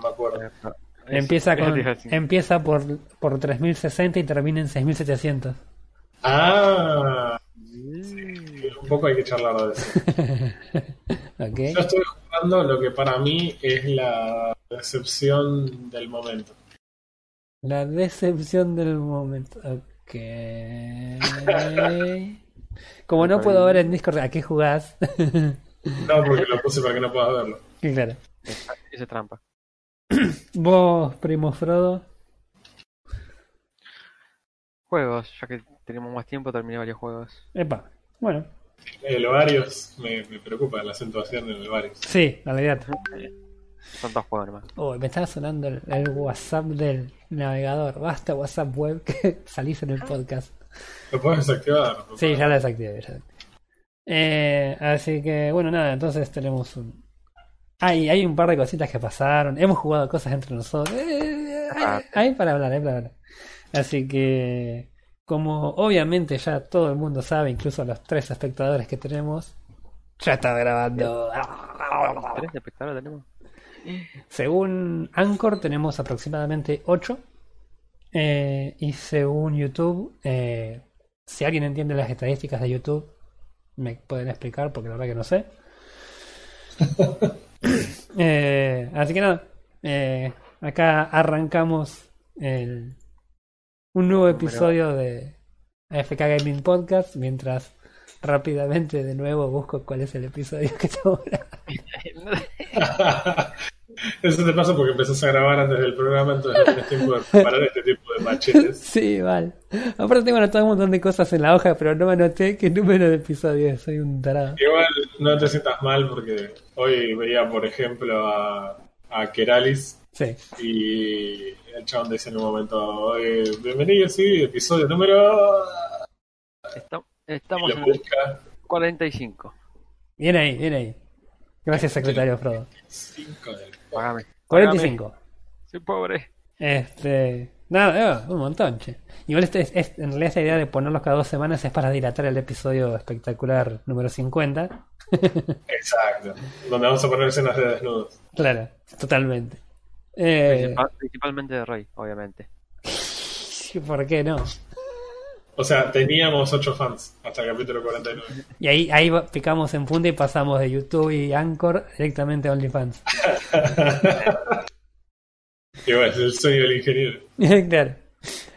me acuerdo. Empieza, con, empieza por, por 3060 y termina en 6700. Ah, Mm. un poco hay que charlar de eso. Yo estoy jugando lo que para mí es la decepción del momento. La decepción del momento. Ok. Como no puedo ver en Discord a qué jugás. No, porque lo puse para que no puedas verlo. claro. Esa, esa trampa. Vos, primo Frodo. Juegos, ya que tenemos más tiempo, terminé varios juegos. Epa. Bueno, El Ovarios, me, me preocupa la acentuación en el Ovarios. sí, olvidate. Son dos juegos nomás. Oh, me estaba sonando el, el WhatsApp del navegador. Basta WhatsApp web que salís en el podcast. Lo puedes desactivar. ¿no? Sí, ya lo desactivé. ya lo desactivé. Eh, así que, bueno, nada, entonces tenemos un. Hay, hay un par de cositas que pasaron. Hemos jugado cosas entre nosotros. Eh, hay, hay para hablar, hay para hablar. Así que, como obviamente ya todo el mundo sabe, incluso los tres espectadores que tenemos, ya está grabando. ¿Tres espectadores tenemos? Según Anchor tenemos aproximadamente 8. y según YouTube, eh, si alguien entiende las estadísticas de YouTube, me pueden explicar porque la verdad que no sé. Eh, así que nada, eh, acá arrancamos el- un nuevo episodio de AFK Gaming Podcast mientras rápidamente de nuevo busco cuál es el episodio que estamos grabando. Eso te pasa porque empezás a grabar antes del programa, entonces no tienes tiempo de preparar este tipo de machetes. Sí, vale. Aparte tengo anotado un montón de cosas en la hoja, pero no me anoté qué número de episodio es. Soy un tarado. Igual no te sientas mal porque hoy veía, por ejemplo, a, a Keralis Sí. y el chabón dice en un momento, "Oye, bienvenido, sí, episodio número... Estamos, en el busca. 45. Bien ahí, bien ahí. Gracias, secretario Frodo. Cinco del- Pagame. 45. Soy pobre. Este. Nada, eh, un montón, che. Igual este es, es- en realidad esta idea de ponerlos cada dos semanas es para dilatar el episodio espectacular número 50. Exacto. Donde vamos a poner escenas de desnudos. Claro, totalmente. Eh, Principal- principalmente de Rey, obviamente. ¿Por qué no? O sea, teníamos ocho fans hasta el capítulo 49. Y ahí, ahí picamos en punta y pasamos de YouTube y Anchor directamente a OnlyFans. Y bueno, es el sueño del ingeniero. claro.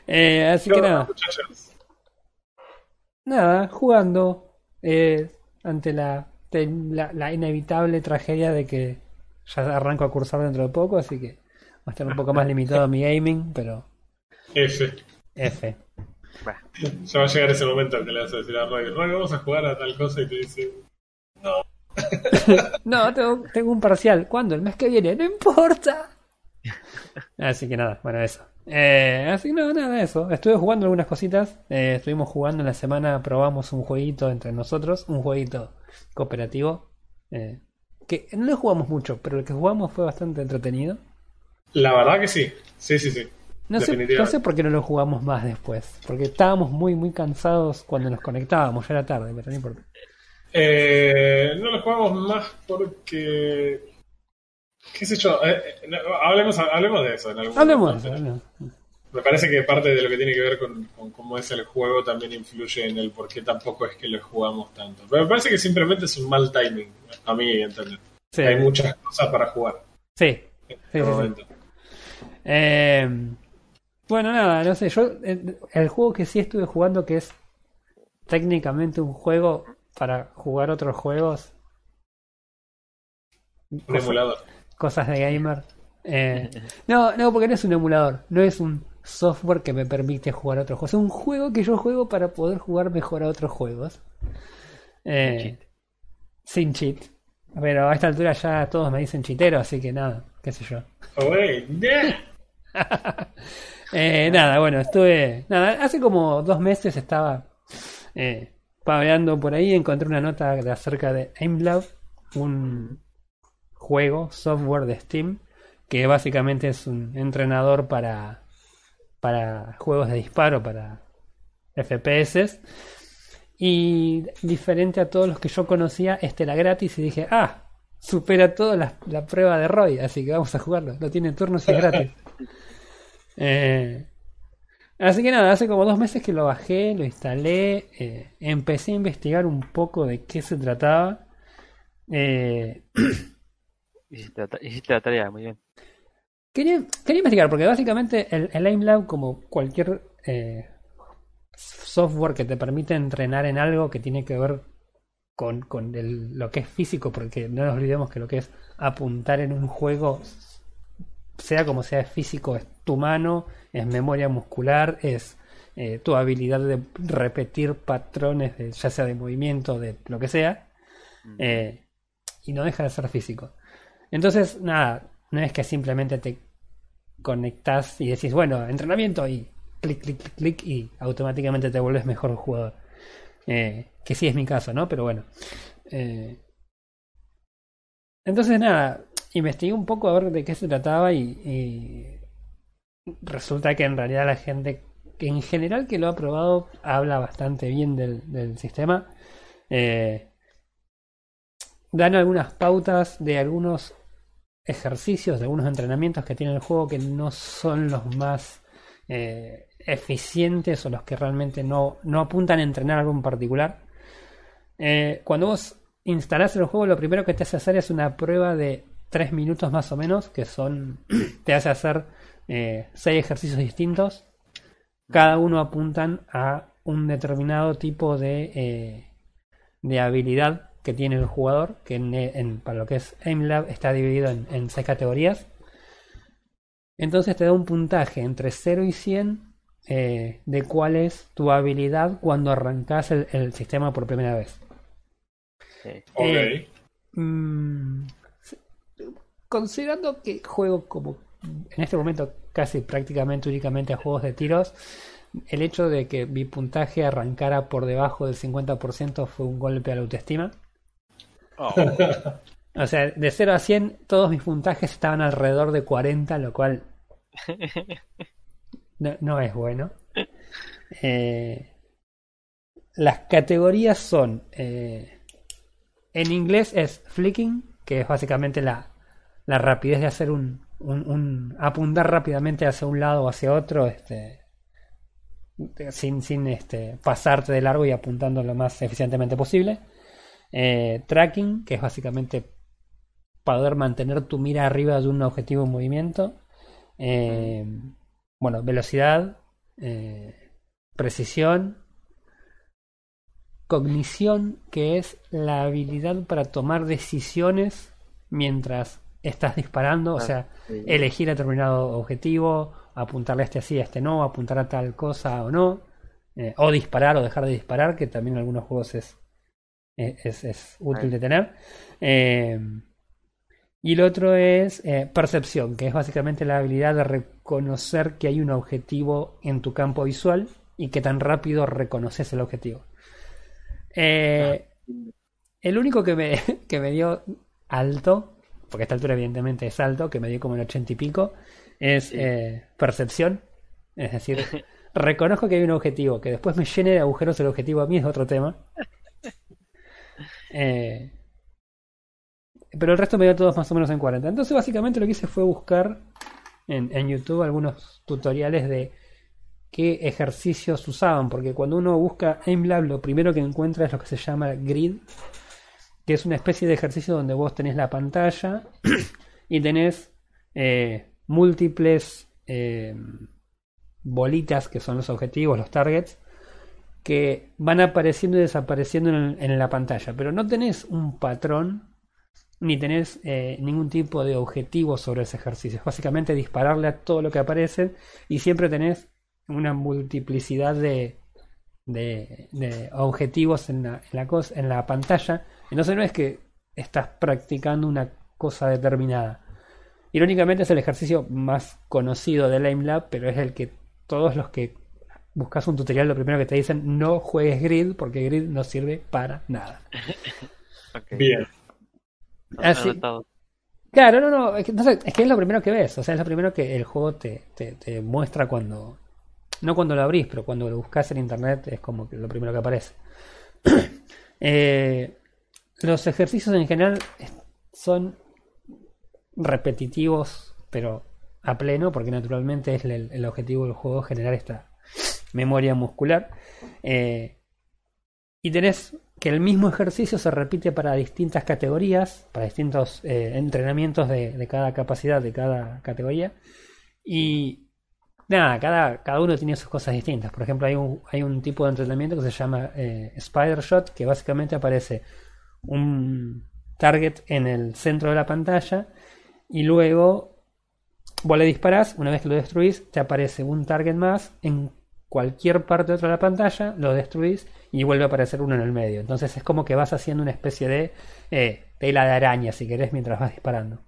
Eh, así que nada, muchachos, nada, jugando eh, ante la, la, la inevitable tragedia de que ya arranco a cursar dentro de poco, así que va a estar un poco más limitado mi gaming, pero F. F. Bueno, Ya va a llegar ese momento en que le vas a decir a Roy, Roy, vamos a jugar a tal cosa y te dice, No, tengo, tengo un parcial. ¿Cuándo? El mes que viene. No importa. Así que nada, bueno, eso. Eh, así que no, nada, eso. Estuve jugando algunas cositas. Eh, estuvimos jugando en la semana, probamos un jueguito entre nosotros, un jueguito cooperativo. eh, que no lo jugamos mucho, pero el que jugamos fue bastante entretenido. la verdad que sí. Sí, sí, sí. No sé, no sé por qué no lo jugamos más después. Porque estábamos muy, muy cansados cuando nos conectábamos. Ya era tarde, pero no importa. Eh, no lo jugamos más porque... ¿Qué sé yo? Eh, eh, no, hablemos, hablemos de eso en algún Hablemos de momento. eso. hablemos. Me parece que parte de lo que tiene que ver con, con cómo es el juego también influye en el por qué tampoco es que lo jugamos tanto. Pero me parece que simplemente es un mal timing, a mí entender. Sí, Hay muchas cosas para jugar sí, en Sí, este sí, sí. momento. Eh, bueno, nada, no sé, yo el, el juego que sí estuve jugando que es técnicamente un juego para jugar otros juegos, Un cosas, emulador. cosas de gamer. Eh, no, no, porque no es un emulador, no es un software que me permite jugar otros juegos, es un juego que yo juego para poder jugar mejor a otros juegos. Eh, sin cheat. Pero a esta altura ya todos me dicen chitero, así que nada, qué sé yo. Oh, wey, yeah. Eh, nada, bueno, estuve. Nada, hace como dos meses estaba eh, por ahí. Encontré una nota de acerca de AimLab, un juego, software de Steam, que básicamente es un entrenador para, para juegos de disparo, para FPS. Y diferente a todos los que yo conocía, este era gratis y dije, ah, supera toda la, la prueba de Roy, así que vamos a jugarlo. Lo tiene en turnos y es gratis. Eh, así que nada, hace como dos meses que lo bajé, lo instalé, eh, empecé a investigar un poco de qué se trataba. Eh, Hiciste la, tarea, muy bien. Quería, quería investigar, porque básicamente el, el AimLab, como cualquier software que te permite entrenar en algo que tiene que ver con, con el- lo que es físico, porque no nos olvidemos que lo que es apuntar en un juego, sea como sea, es físico, es tu mano, es memoria muscular, es eh, tu habilidad de repetir patrones, de, ya sea de movimiento, de lo que sea, eh, y no deja de ser físico. Entonces, nada, no es que simplemente te conectas y decís, bueno, entrenamiento y clic, clic, clic, clic y automáticamente te vuelves mejor jugador. Eh, que sí es mi caso, ¿no? Pero bueno. Entonces, nada, investigué un poco a ver de qué se trataba y, y resulta que en realidad la gente que en general que lo ha probado habla bastante bien del, sistema. Eh, dan algunas pautas de algunos ejercicios, de algunos entrenamientos que tiene el juego que no son los más eh, eficientes o los que realmente no, no apuntan a entrenar algo en particular. Eh, cuando vos instalás el juego, lo primero que te hace hacer es una prueba de 3 minutos más o menos, que son, te hace hacer 6 ejercicios distintos. Cada uno apuntan a un determinado tipo de, eh, de habilidad que tiene el jugador, que en, en- para lo que es AimLab está dividido en, en seis categorías. Entonces te da un puntaje entre 0 y 100 eh, de cuál es tu habilidad cuando arrancas el, el sistema por primera vez. Sí. Ok. Eh, Mm, considerando que juego como en este momento casi prácticamente únicamente a juegos de tiros, el hecho de que mi puntaje arrancara por debajo del 50% fue un golpe a la autoestima. Oh, O sea, de 0 a 100 todos mis puntajes estaban alrededor de 40, lo cual no, no es bueno. Eh, las categorías son, eh, en inglés es flicking, que es básicamente la, la rapidez de hacer un, un, un- apuntar rápidamente hacia un lado o hacia otro, este, sin, sin este, pasarte de largo y apuntando lo más eficientemente posible. Eh, tracking, que es básicamente poder mantener tu mira arriba de un objetivo en movimiento. Eh, bueno, velocidad, eh, precisión, cognición, que es la habilidad para tomar decisiones mientras estás disparando, o sea, sí. elegir determinado objetivo, apuntarle a este sí, a este no, apuntar a tal cosa o no, eh, o disparar o dejar de disparar, que también en algunos juegos es, es, es útil de tener. Eh, y el otro es eh, percepción, que es básicamente la habilidad de reconocer que hay un objetivo en tu campo visual y que tan rápido reconoces el objetivo. Eh, el único que me, que me dio alto, porque a esta altura evidentemente es alto, que me dio como el ochenta y pico, es Sí. eh, percepción. Es decir, reconozco que hay un objetivo, que después me llene de agujeros el objetivo a mí es otro tema. Eh, pero el resto me dio todos más o menos en 40. Entonces básicamente lo que hice fue buscar en, en YouTube algunos tutoriales de qué ejercicios usaban, porque cuando uno busca AimLab lo primero que encuentra es lo que se llama grid, que es una especie de ejercicio donde vos tenés la pantalla y tenés eh, múltiples eh, bolitas que son los objetivos, los targets, que van apareciendo y desapareciendo en, la pantalla, pero no tenés un patrón ni tenés eh, ningún tipo de objetivo sobre ese ejercicio. Es básicamente dispararle a todo lo que aparece y siempre tenés una multiplicidad de, objetivos en la, en, la cos- en la pantalla. Entonces no es que estás practicando una cosa determinada. Irónicamente es el ejercicio más conocido del AimLab, pero es el que todos los que buscas un tutorial lo primero que te dicen no juegues grid porque grid no sirve para nada. Bien. Ah, sí. Anotado. Claro, no, no, es que, entonces, es que es lo primero que ves, o sea, es lo primero que el juego te, te, te muestra cuando, no cuando lo abrís, pero cuando lo buscas en internet es como que lo primero que aparece. Eh, los ejercicios en general son repetitivos, pero a pleno, porque naturalmente es el, objetivo del juego generar esta memoria muscular. Eh, y tenés que el mismo ejercicio se repite para distintas categorías, para distintos eh, entrenamientos de, de, cada capacidad, de cada categoría. Y nada, cada, cada uno tiene sus cosas distintas. Por ejemplo, hay un, hay un tipo de entrenamiento que se llama eh, Spider Shot, que básicamente aparece un target en el centro de la pantalla y luego vos le disparás, una vez que lo destruís, te aparece un target más en cualquier parte otra de la pantalla, lo destruís y vuelve a aparecer uno en el medio. Entonces es como que vas haciendo una especie de eh, tela de araña, si querés, mientras vas disparando.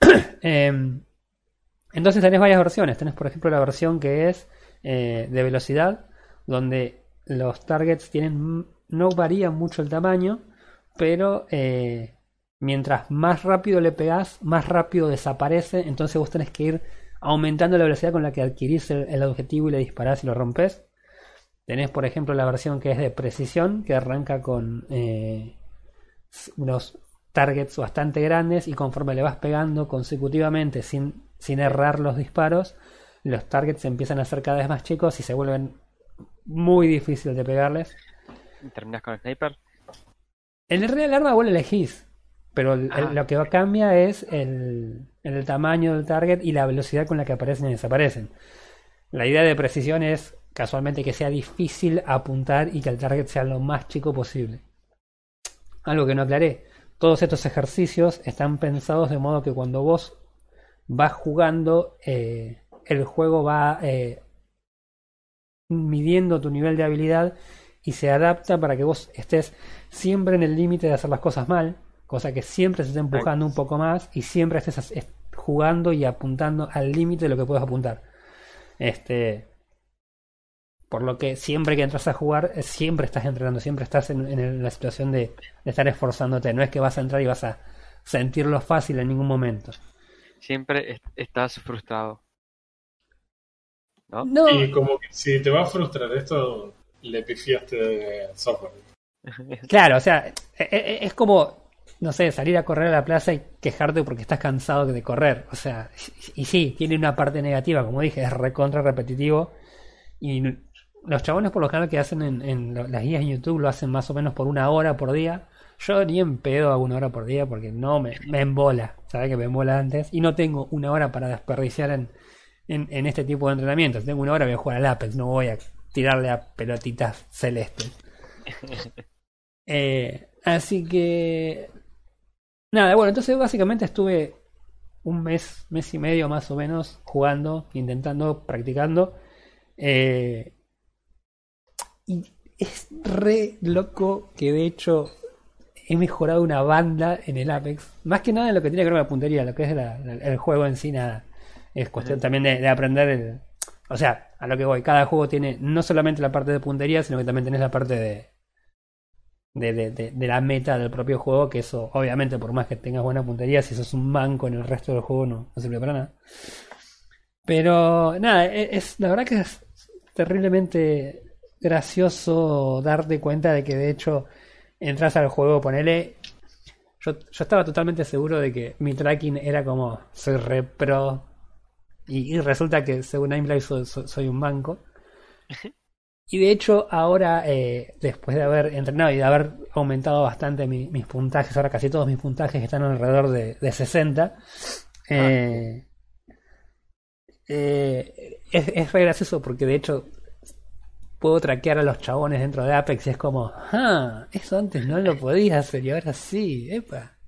eh, entonces tenés varias versiones. Tenés, por ejemplo, la versión que es eh, de velocidad, donde los targets tienen no varía mucho el tamaño, pero eh, mientras más rápido le pegás, más rápido desaparece. Entonces vos tenés que ir aumentando la velocidad con la que adquirís el, el objetivo y le disparás y lo rompes. Tenés, por ejemplo, la versión que es de precisión, que arranca con eh, unos targets bastante grandes y conforme le vas pegando consecutivamente sin, sin errar los disparos, los targets empiezan a ser cada vez más chicos y se vuelven muy difíciles de pegarles. ¿Terminas con el sniper? En el real arma vos lo elegís, pero el, el, lo que cambia es el, el tamaño del target y la velocidad con la que aparecen y desaparecen. La idea de precisión es casualmente que sea difícil apuntar y que el target sea lo más chico posible. Algo que no aclaré. Todos estos ejercicios están pensados de modo que cuando vos vas jugando, eh, el juego va eh, midiendo tu nivel de habilidad y se adapta para que vos estés siempre en el límite de hacer las cosas mal, cosa que siempre se esté empujando un poco más y siempre estés jugando y apuntando al límite de lo que puedes apuntar. Este, por lo que siempre que entras a jugar, siempre estás entrenando, siempre estás en, en la situación de, de, estar esforzándote. No es que vas a entrar y vas a sentirlo fácil en ningún momento. Siempre est estás frustrado. ¿No? ¿No? Y como que si te va a frustrar esto, le pifiaste software. Claro, o sea, es, es como, no sé, salir a correr a la plaza y quejarte porque estás cansado de correr. O sea, y, sí, tiene una parte negativa, como dije, es recontra repetitivo. Y los chabones por lo general que hacen en, las guías en YouTube lo hacen más o menos por una hora por día. Yo ni en pedo hago una hora por día porque no me, me embola. Sabes que me embola antes. Y no tengo una hora para desperdiciar en, en, en, este tipo de entrenamientos. Tengo una hora voy a jugar al Apex. No voy a tirarle a pelotitas celestes. eh, así que... Nada, bueno, entonces básicamente estuve un mes, mes y medio más o menos jugando, intentando, practicando. Eh, y es re loco que de hecho he mejorado una banda en el Apex. Más que nada en lo que tiene que ver con la puntería, lo que es la, la, el juego en sí, nada. Es cuestión también de, de, aprender el. O sea, a lo que voy, cada juego tiene no solamente la parte de puntería, sino que también tenés la parte de. De, de, la meta del propio juego, que eso, obviamente, por más que tengas buena puntería, si sos un manco en el resto del juego, no, no sirve para nada. Pero, nada, es, es la verdad que es terriblemente gracioso darte cuenta de que de hecho entras al juego, ponele. Yo, yo estaba totalmente seguro de que mi tracking era como soy re pro. Y, y resulta que según Aimlife soy, soy, soy, un banco. Y de hecho, ahora, eh, después de haber entrenado y de haber aumentado bastante mi, mis puntajes, ahora casi todos mis puntajes están alrededor de, de 60. Eh, eh, es, es re gracioso porque de hecho puedo traquear a los chabones dentro de Apex y es como, ah, eso antes no lo podía hacer y ahora sí, epa.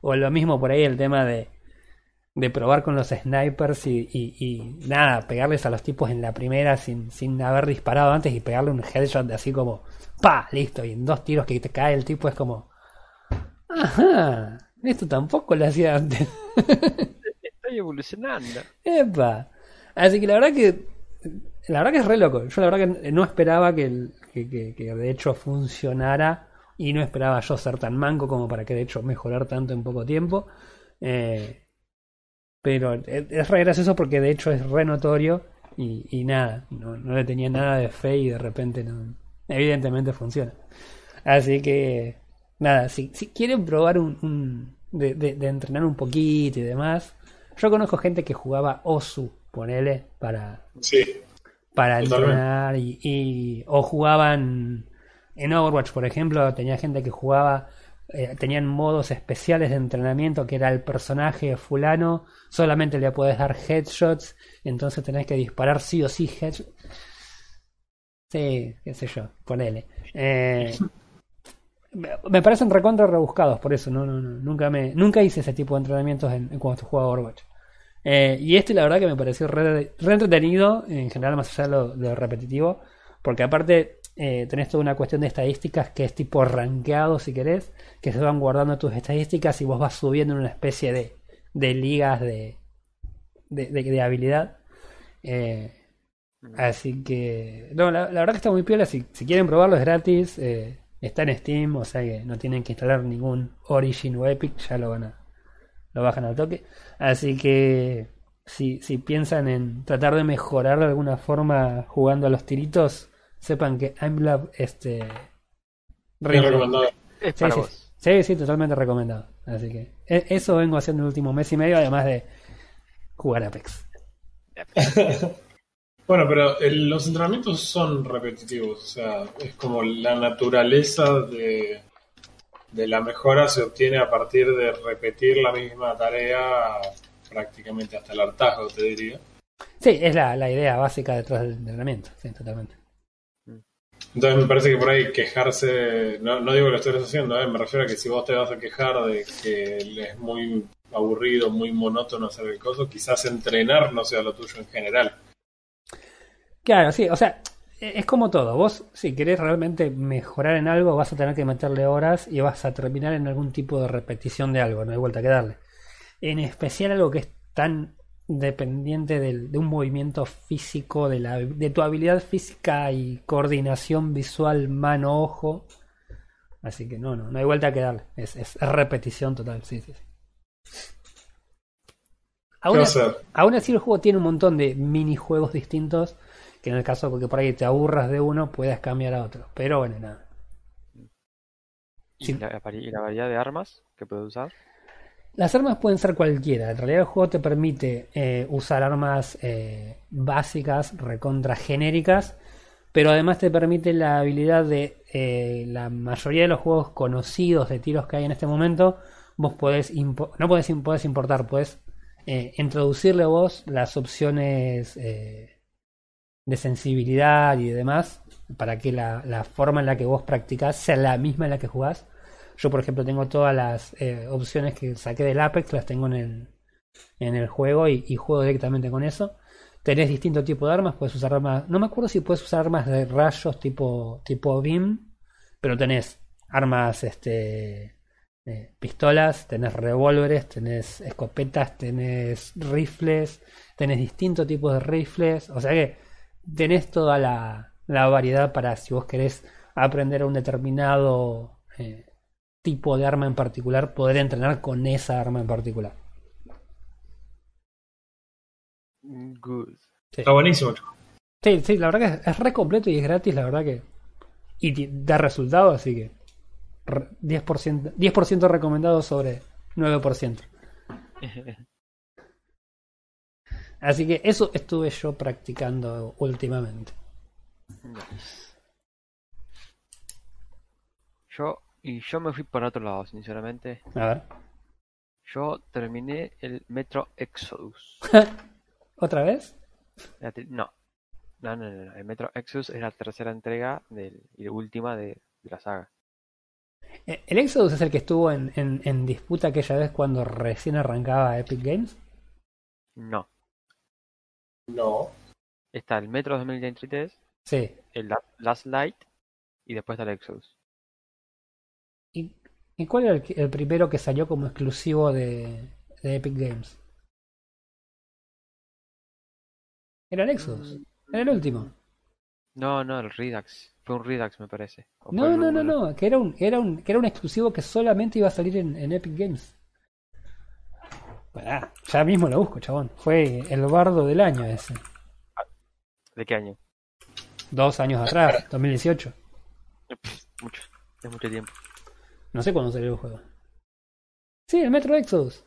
O lo mismo por ahí el tema de, de probar con los snipers y, y, y, nada, pegarles a los tipos en la primera sin, sin haber disparado antes y pegarle un headshot de así como, pa, listo, y en dos tiros que te cae el tipo es como, ajá, esto tampoco lo hacía antes. Estoy evolucionando. Epa. Así que la verdad que la verdad que es re loco. Yo la verdad que no esperaba que, que, que, que, de hecho funcionara y no esperaba yo ser tan manco como para que de hecho mejorar tanto en poco tiempo. Eh, pero es re gracioso porque de hecho es re notorio y, y nada, no, no, le tenía nada de fe y de repente no, evidentemente funciona. Así que nada, si, si quieren probar un, un de, de, de entrenar un poquito y demás, yo conozco gente que jugaba Osu, ponele, para, Sí, para Totalmente. entrenar y, y- o jugaban en Overwatch por ejemplo tenía gente que jugaba eh, tenían modos especiales de entrenamiento que era el personaje fulano solamente le puedes dar headshots entonces tenés que disparar sí o sí headshots sí qué sé yo ponele. Eh, me parecen recontra rebuscados por eso no, no, no, nunca me nunca hice ese tipo de entrenamientos en, en cuando jugaba Overwatch. Eh, y este la verdad que me pareció re, re entretenido, en general más allá de de lo repetitivo, porque aparte eh, tenés toda una cuestión de estadísticas que es tipo rankeado si querés, que se van guardando tus estadísticas y vos vas subiendo en una especie de, de ligas de, de, habilidad. Eh, así que, no, la, la verdad que está muy piola, si, si quieren probarlo es gratis, eh, está en Steam, o sea que no tienen que instalar ningún Origin o Epic, ya lo van a, lo bajan al toque. Así que si, si piensan en tratar de mejorar de alguna forma jugando a los tiritos, sepan que I'm Love este recomendado. Es Sí, sí, vos. sí, sí, totalmente recomendado. Así que e- eso vengo haciendo el último mes y medio, además de jugar Apex. Bueno, pero el- los entrenamientos son repetitivos, o sea, es como la naturaleza de, de la mejora se obtiene a partir de repetir la misma tarea prácticamente hasta el hartazgo, te diría. Sí, es la, la idea básica detrás del entrenamiento, sí, totalmente. Entonces me parece que por ahí quejarse, no, no digo que lo estés haciendo, ¿eh? me refiero a que si vos te vas a quejar de que es muy aburrido, muy monótono hacer el coso, quizás entrenar no sea lo tuyo en general. Claro, sí, o sea, e- es como todo. Vos, si querés realmente mejorar en algo, vas a tener que meterle horas y vas a terminar en algún tipo de repetición de algo, no hay vuelta que darle. En especial algo que es tan dependiente del- de un movimiento físico, de, la, de tu habilidad física y coordinación visual mano-ojo. Así que no, no, no hay vuelta que darle. Es, es repetición total, sí, sí. sí. ¿Qué Aún así-? Aún así el juego tiene un montón de minijuegos distintos que en el caso porque por ahí te aburras de uno puedes cambiar a otro. Pero bueno, nada. ¿Y, Sí. la, y la variedad de armas que puedes usar? Las armas pueden ser cualquiera. En realidad el juego te permite eh, usar armas eh, básicas, recontra genéricas, pero además te permite la habilidad de eh, la mayoría de los juegos conocidos de tiros que hay en este momento. Vos podés no podés, im- podés importar, podés introducirle vos las opciones de sensibilidad y demás para que la, la forma en la que vos practicás sea la misma en la que jugás. Yo, por ejemplo, tengo todas las eh, opciones que saqué del Apex, las tengo en el, en el juego y, juego directamente con eso. Tenés distintos tipos de armas, puedes usar armas. No me acuerdo si puedes usar armas de rayos tipo, tipo BIM, pero tenés armas, este, eh, pistolas, tenés revólveres, tenés escopetas, tenés rifles, tenés distintos tipos de rifles. O sea que tenés toda la, la variedad para si vos querés aprender a un determinado eh, tipo de arma en particular, poder entrenar con esa arma en particular. Good. Está buenísimo. Sí, sí, la verdad que es, es re completo y es gratis, la verdad que. Y da resultado, así que. re- 10%, 10 recomendado sobre 9%. Así que eso estuve yo practicando últimamente. Yo, y yo me fui por otro lado, sinceramente. A ver. Yo terminé el Metro Exodus. ¿Otra vez? No. No, no, no, no. El Metro Exodus es la tercera entrega del, y última de, de la saga. Eh, ¿El Exodus es el que estuvo en, en, en disputa aquella vez cuando recién arrancaba Epic Games? No. No. Está el Metro 2023, Sí. el La- Last Light y después está el Exodus. ¿Y, cuál era el, primero que salió como exclusivo de, de Epic Games? Era el Exodus. Era el último. No, no, el Redux. Fue un Redux, me parece. No, no, no, no. Que era un, era un, que era un exclusivo que solamente iba a salir en, en Epic Games. Pará, ya mismo lo busco, chabón. Fue el bardo del año ese. ¿De qué año? Dos años atrás, 2018. Pff, Mucho. Es mucho tiempo. No sé cuándo salió el juego. Sí, el Metro Exodus.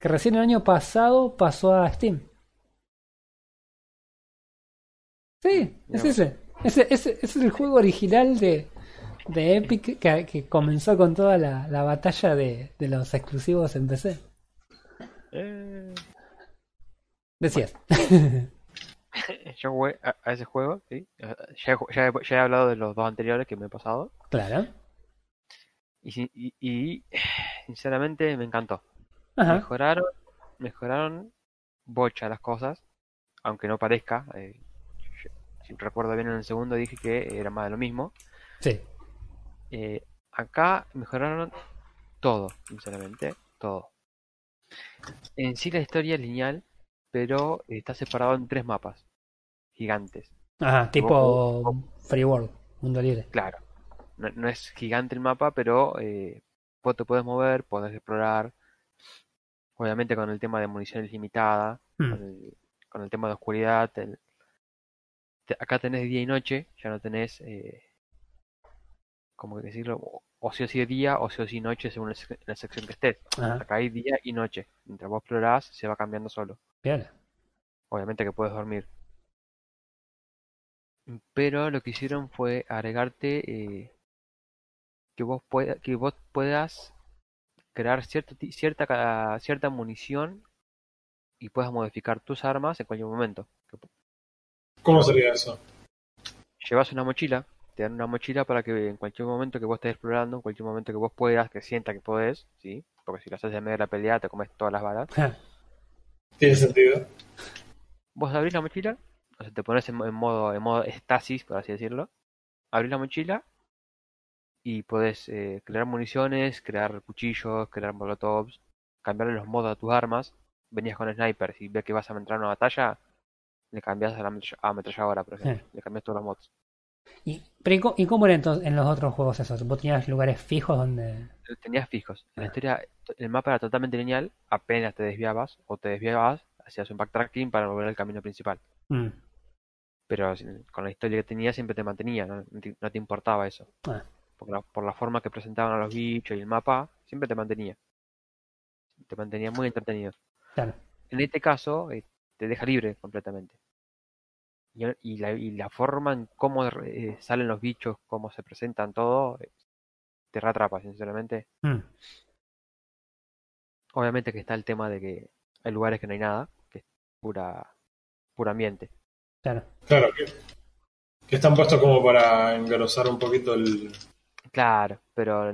Que recién el año pasado pasó a Steam. Sí, es ese. Ese, ese, ese es el juego original de, de Epic que, que comenzó con toda la, la batalla de, de los exclusivos en PC. Eh, Decías. yo jugué a, a ese juego, ¿sí? Ya he hablado de los dos anteriores que me he pasado. claro. Y, y, y, sinceramente me encantó. Ajá. Mejoraron, mejoraron bocha las cosas, aunque no parezca. eh, si recuerdo bien en el segundo dije que era más de lo mismo. Sí. Eh, acá mejoraron todo, sinceramente, todo. En sí la historia es lineal, pero está separado en tres mapas gigantes. Ajá, tipo Free World, mundo libre. Claro, no, no es gigante el mapa, pero eh, vos te puedes mover, podés explorar. Obviamente con el tema de munición ilimitada, Hmm. con el, con el tema de oscuridad. el- te- acá tenés día y noche, ya no tenés, eh, como que decirlo, o, o sí o sí día o sí o sí noche según la, sec- la sección que estés. Ajá, Acá hay día y noche. Mientras vos explorás, se va cambiando solo. bien. Obviamente que puedes dormir. Pero lo que hicieron fue agregarte eh, que vos pueda, que vos puedas crear cierta, ca- cierta munición y puedas modificar tus armas en cualquier momento. ¿Cómo sería eso? Llevas una mochila, te dan una mochila para que en cualquier momento que vos estés explorando, en cualquier momento que vos puedas, que sienta que podés, ¿sí? Porque si lo haces en medio de la pelea te comes todas las balas. ¿Tiene sentido? Vos abrís la mochila, o sea, te pones en, en modo, en modo estasis, por así decirlo. Abrís la mochila y podés eh, crear municiones, crear cuchillos, crear molotovs, cambiarle los modos a tus armas. Venías con sniper, si ves que vas a entrar en una batalla, le cambias a la ametralladora, por ejemplo. Le cambias todos los mods. ¿Y, pero ¿y ¿Y cómo era entonces en los otros juegos esos? ¿Vos tenías lugares fijos donde.? Tenías fijos. En la historia, el mapa era totalmente lineal, apenas te desviabas o te desviabas, hacías un backtracking para volver al camino principal. Mm, Pero con la historia que tenías siempre te mantenía, no, No te, no te importaba eso. Ah. Por la, por la forma que presentaban a los bichos y el mapa, siempre te mantenía. Te mantenía muy entretenido. claro. En este caso, eh, te deja libre completamente. Y, y la, y la forma en cómo eh, salen los bichos, cómo se presentan todo, eh, te reatrapa, sinceramente. Mm, Obviamente que está el tema de que hay lugares que no hay nada, que es pura, puro ambiente. claro. Claro, que, que están puestos como para engrosar un poquito el... Claro, pero,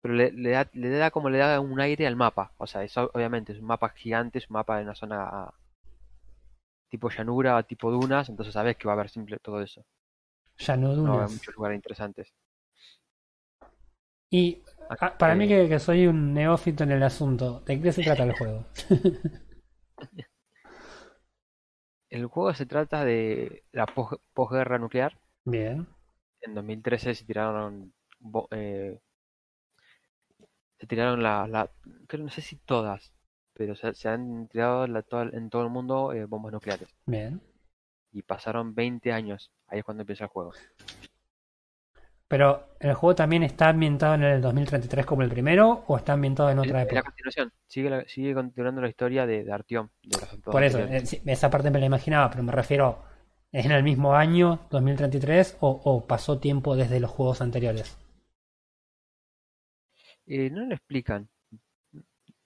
pero le, le da, le da como le da un aire al mapa. O sea, eso obviamente es un mapa gigante, es un mapa de una zona tipo llanura, tipo dunas, entonces sabes que va a haber simple todo eso. Ya no No va a haber dudas. muchos lugares interesantes. Y ah, para mí que, que soy un neófito en el asunto, ¿de qué se trata el juego? El juego se trata de la pos- posguerra nuclear. Bien. En 2013 se tiraron eh, se tiraron la, la creo no sé si todas, pero se, se han tirado la- toda- en todo el mundo eh, bombas nucleares. Bien. Y pasaron 20 años. Ahí es cuando empieza el juego. Pero, ¿el juego también está ambientado en el 2033 como el primero o está ambientado en otra Es la época? continuación. Sigue, la- sigue continuando la historia de, de Artyom. De Por eso, eh, esa parte me la imaginaba, pero me refiero, ¿es en el mismo año, 2033, o, o pasó tiempo desde los juegos anteriores? Eh, no lo explican,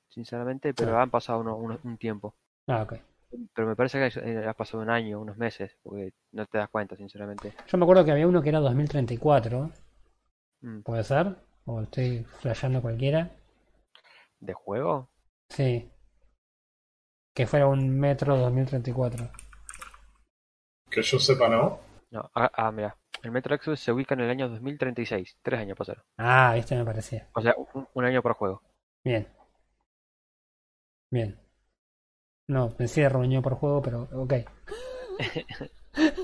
sinceramente, pero Ah. han pasado uno- uno- un tiempo. Ah, ok. Pero me parece que eh, ha pasado un año, unos meses, porque no te das cuenta, sinceramente. Yo me acuerdo que había uno que era 2034, Mm, ¿puede ser? O estoy flasheando cualquiera. ¿De juego? Sí. Que fuera un metro 2034. Que yo sepa, ¿no? No, ah, ah, mira. El Metro Exodus se ubica en el año 2036. Tres años pasaron. Ah, este me parecía. O sea, un, un año por juego. Bien. Bien. No, pensé de reunión por juego, pero ok.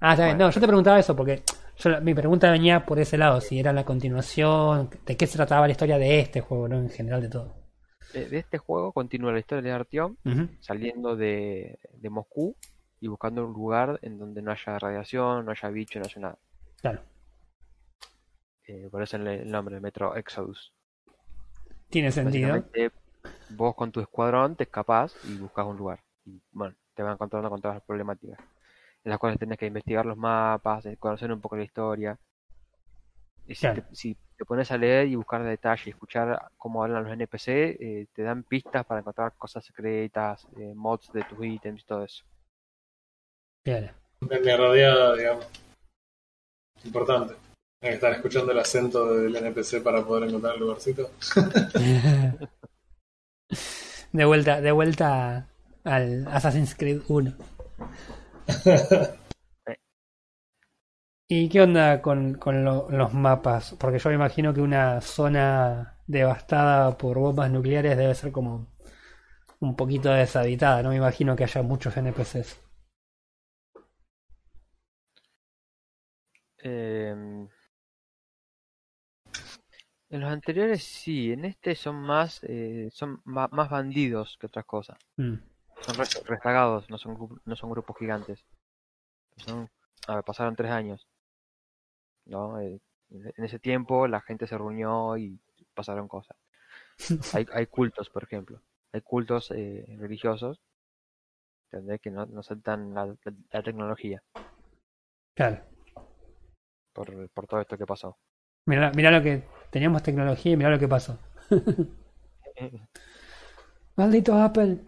Ah, está bien. No, yo te preguntaba eso porque yo, mi pregunta venía por ese lado, si era la continuación, de qué se trataba la historia de este juego, no en general de todo. De este juego continúa la historia de Artyom saliendo de, de Moscú y buscando un lugar en donde no haya radiación, no haya bicho, no haya nada. Claro. Eh, por eso el, el nombre, Metro Exodus. Tiene sentido. Vos con tu escuadrón te escapás y buscas un lugar. Y bueno, te van encontrando con todas las problemáticas. En las cuales tenés que investigar los mapas, eh, conocer un poco la historia. Y si, Claro. te, si te pones a leer y buscar detalles y escuchar cómo hablan los NPC, eh, te dan pistas para encontrar cosas secretas, eh, mods de tus ítems y todo eso. Bien. De mi rodeada, digamos. Importante. Hay que estar escuchando el acento del NPC para poder encontrar el lugarcito. de vuelta, de vuelta al Assassin's Creed 1. ¿Y qué onda con, con lo- los mapas? Porque yo me imagino que una zona devastada por bombas nucleares debe ser como un poquito deshabitada. No me imagino que haya muchos NPCs. Em, en los anteriores sí, en este son más, eh, son ma- más bandidos que otras cosas. Mm. Son re- rezagados, no son, no son grupos gigantes. Son, a ver, pasaron tres años. ¿No? Eh, en ese tiempo la gente se reunió y pasaron cosas. Hay, hay cultos, por ejemplo. Hay cultos eh, religiosos ¿entendés? que no, no aceptan la, la- la tecnología Claro. por, por todo esto que pasó. Mirá, mirá lo que teníamos tecnología y mirá lo que pasó. Maldito Apple.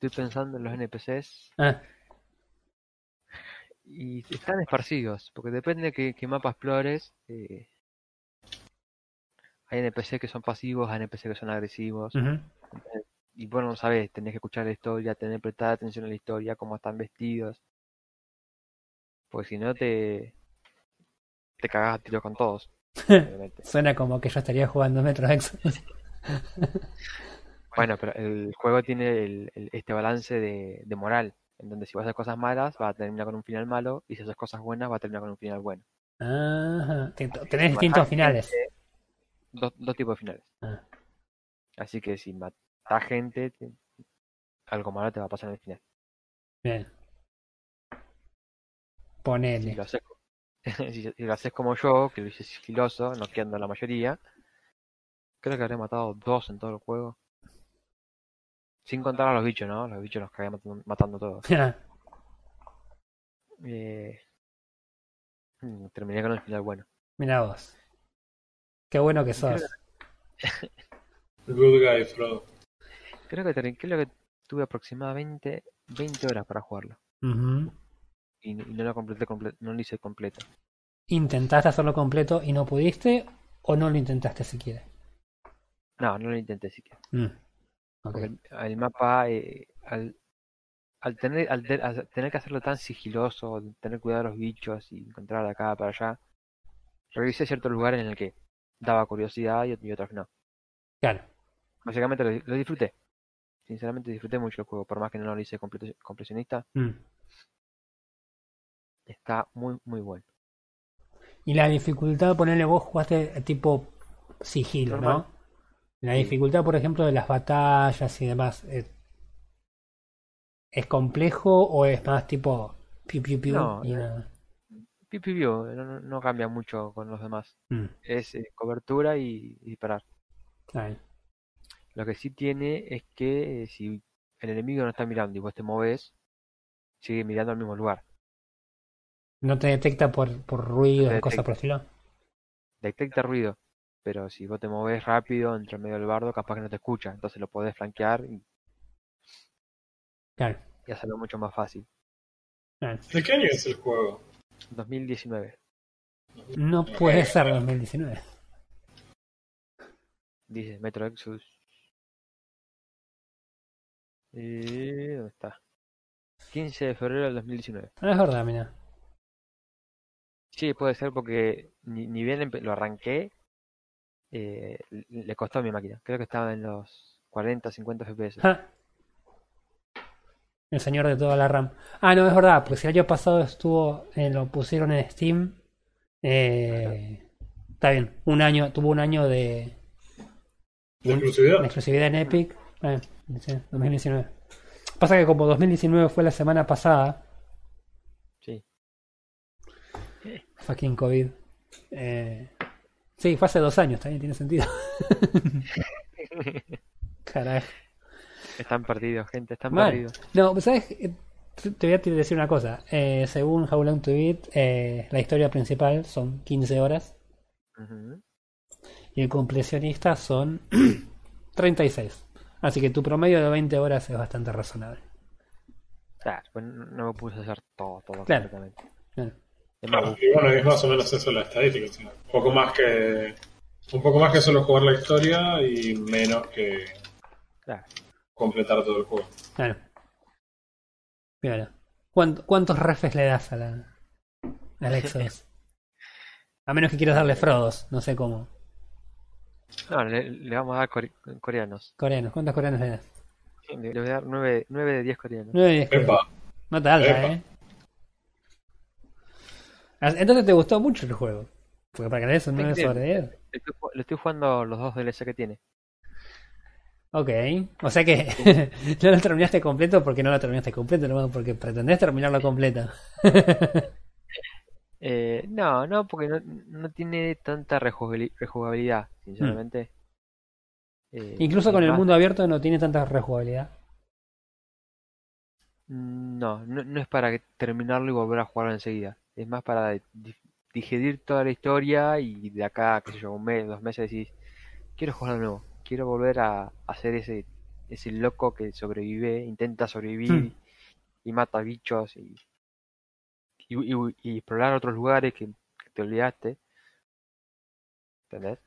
Estoy pensando en los NPCs Ah, y están esparcidos, porque depende que, qué mapa explores. eh, hay NPC que son pasivos, hay NPC que son agresivos. Y bueno, no sabes, tenés que escuchar la historia, tener que prestar atención a la historia, cómo están vestidos. Porque si no te. te cagás a tiro con todos. Suena como que yo estaría jugando Metro Exodus. Bueno, pero el juego tiene el- el- este balance de, de moral, en donde si vas a hacer cosas malas, va a terminar con un final malo, y si haces cosas buenas, va a terminar con un final bueno. Ajá. Tenés si distintos finales. gente- dos, dos tipos de finales. Ah. Así que si matás gente, te- algo malo te va a pasar en el final. Bien. Si Ponele. lo haces, si, si lo haces como yo, que lo hice sigiloso, no quedando la mayoría, creo que habré matado dos en todo el juego. Sin contar a los bichos, ¿no? Los bichos los cagué matando, matando todos. Eh, mm, terminé con el final bueno. Mira vos. Qué bueno que sos. Good guy, Frodo. Creo que, creo que tuve aproximadamente 20 horas para jugarlo. Y no lo completé, comple- no lo hice completo. ¿Intentaste hacerlo completo y no pudiste? ¿O no lo intentaste siquiera? No, no lo intenté siquiera. Mm. El, el mapa, eh, al, al, tener, al, te- al tener que hacerlo tan sigiloso, tener cuidado de los bichos y encontrar de acá para allá, revisé ciertos lugares en el que daba curiosidad y, y otros no. Claro. Básicamente lo, di- lo disfruté. Sinceramente disfruté mucho el juego, por más que no lo hice completo- completionista, Mm. está muy, muy bueno. Y la dificultad, ponerle vos jugaste tipo sigilo, Normal. ¿no? La dificultad, por ejemplo, de las batallas y demás. eh, ¿Es complejo o es más tipo piu piu piu No, y eh, nada? Pi, pi, piu, no, no- no cambia mucho con los demás. Mm, Es eh, cobertura y, y disparar. Lo que sí tiene es que eh, si el enemigo no está mirando y vos te moves, sigue mirando al mismo lugar. ¿No te detecta por, por ruido te o cosas por el estilo? Detecta ruido, pero si vos te moves rápido entre medio del bardo, capaz que no te escucha. Entonces lo podés flanquear y, Claro. y hacerlo mucho más fácil. claro. ¿De qué año es el juego? 2019. No puede ser 2019. Dice Metro Exodus. Eh, ¿Dónde está? 15 de febrero del 2019. No es verdad, mira. Sí, puede ser porque ni, ni bien lo arranqué, eh, le- costó a mi máquina. Creo que estaba en los 40, 50 FPS. El señor de toda la RAM. Ah, no, es verdad, porque si el año pasado estuvo, eh, lo pusieron en Steam. eh, está bien, un año, tuvo un año de, ¿De exclusividad? de exclusividad en Epic. Eh, sí, 2019. Pasa que como 2019 fue la semana pasada, Sí. Fucking COVID. Eh, sí, fue hace dos años, también tiene sentido. Carajo. Están perdidos, gente, están perdidos. No, ¿sabes? Eh, Te voy a decir una cosa. Eh, según How Long to Beat, eh, la historia principal son 15 horas Ujú. y el completionista son 36. Así que tu promedio de 20 horas es bastante razonable. Claro, pues no no me puse a hacer todo, todo Claro. completamente. Claro. Claro, y bueno, es más o menos eso la estadística. o sea, un poco más que un poco más que solo jugar la historia y menos que claro. completar todo el juego. Claro. ¿Cuánt- ¿Cuántos refes le das a la, al Exodus? A menos que quieras darle Frodos, no sé cómo. No, le, le vamos a dar core- coreanos. Coreanos, ¿cuántos coreanos le das? Le, le voy a dar 9, de 10 coreanos. 9 10 coreanos. Epa, Nota alta, Epa. ¿eh? Ah, Entonces te gustó mucho el juego. Porque para que un 9 Sí, sobre 10. Le estoy, jugando los dos DLC que tiene. Ok. O sea que no lo terminaste completo porque no lo terminaste completo, no porque pretendés terminarlo completo. Eh, no, no, porque no, no tiene tanta rejugabili- rejugabilidad, sinceramente. Eh. Incluso es con el más- mundo abierto no tiene tanta rejugabilidad. No, no, no es para terminarlo y volver a jugarlo enseguida. Es más para di- digerir toda la historia y de acá, qué sé yo, un mes, dos meses decís, quiero jugar de nuevo, quiero volver a, ser ese, ese loco que sobrevive, intenta sobrevivir Hmm. y mata bichos y, y, y- y explorar otros lugares que, que te olvidaste. ¿Entendés?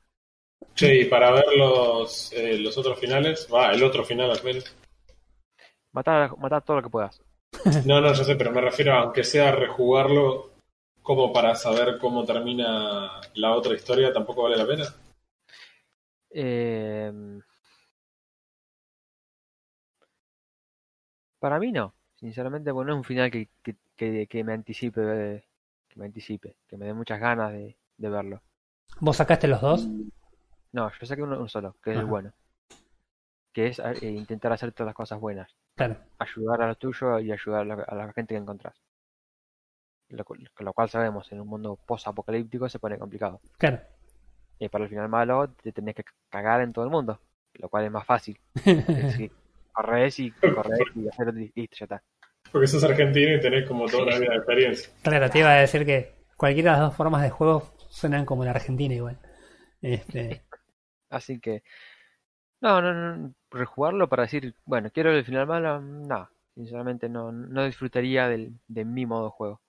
Che, y para ver los, eh, los otros finales, va, el otro final al menos. Matar, matar todo lo que puedas. No, no, yo sé, pero me refiero a aunque sea rejugarlo como para saber cómo termina la otra historia, tampoco vale la pena. Em, para mí no, sinceramente, porque no es un final que, que, que, que me anticipe, eh, que me anticipe, que me dé muchas ganas de, de verlo. ¿Vos sacaste los dos? No, yo saqué uno, uno solo, que es el bueno, que es eh, intentar hacer todas las cosas buenas, Claro. ayudar a lo tuyo y ayudar a la, a la gente que encontrás. Lo, lo cual sabemos, en un mundo post-apocalíptico se pone complicado. Claro. Y para el final malo te tenés que cagar en todo el mundo, lo cual es más fácil. si corres y corres y hacer listo, ya está. Porque sos argentino y tenés como toda una vida de experiencia. Claro, te iba a decir que cualquiera de las dos formas de juego suenan como la Argentina igual. Este, Así que, no, no, no, rejugarlo para decir, bueno, quiero el final malo, no, sinceramente no, no disfrutaría del, de mi modo de juego.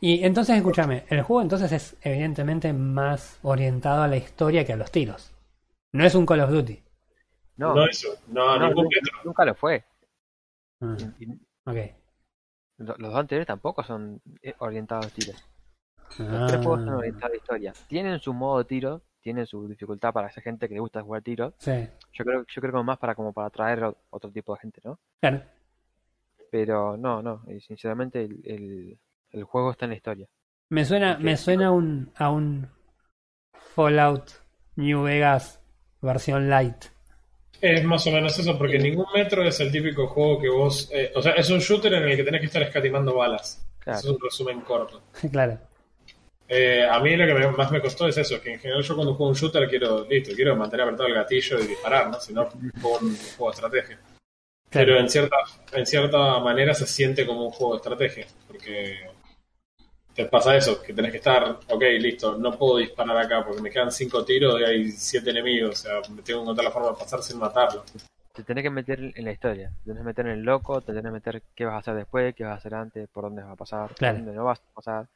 Y entonces, escúchame, el juego entonces es evidentemente más orientado a la historia que a los tiros. No es un Call of Duty. No, No, eso, no, no, nunca, lo fue. Ah, Y- y ok. lo- los dos anteriores tampoco son eh, orientados a tiros. Los tres juegos son Ah, orientados a historia. Tienen su modo de tiro, tienen su dificultad para esa gente que le gusta jugar tiros. sí, Yo creo, yo creo que más para como para atraer otro tipo de gente, ¿no? claro. Pero no, no, eh, sinceramente el, el, el juego está en la historia. Me suena, me suena a un, a un Fallout New Vegas versión light. Es más o menos eso, porque ningún metro es el típico juego que vos. eh, o sea, es un shooter en el que tenés que estar escatimando balas. Claro. Eso es un resumen corto. claro. Eh, a mí lo que me- más me costó es eso, que en general yo cuando juego un shooter quiero, listo, quiero mantener apretado el gatillo y disparar, ¿no? Si no, juego un juego de estrategia. Claro. Pero en cierta, en cierta manera se siente como un juego de estrategia, porque te pasa eso, que tenés que estar, ok, listo, no puedo disparar acá porque me quedan cinco tiros y hay siete enemigos, o sea, me tengo que encontrar la forma de pasar sin matarlo. Te tenés que meter en la historia. Te tenés que meter en el loco, te tenés que meter qué vas a hacer después, qué vas a hacer antes, por dónde vas a pasar, Claro. por dónde no vas a pasar.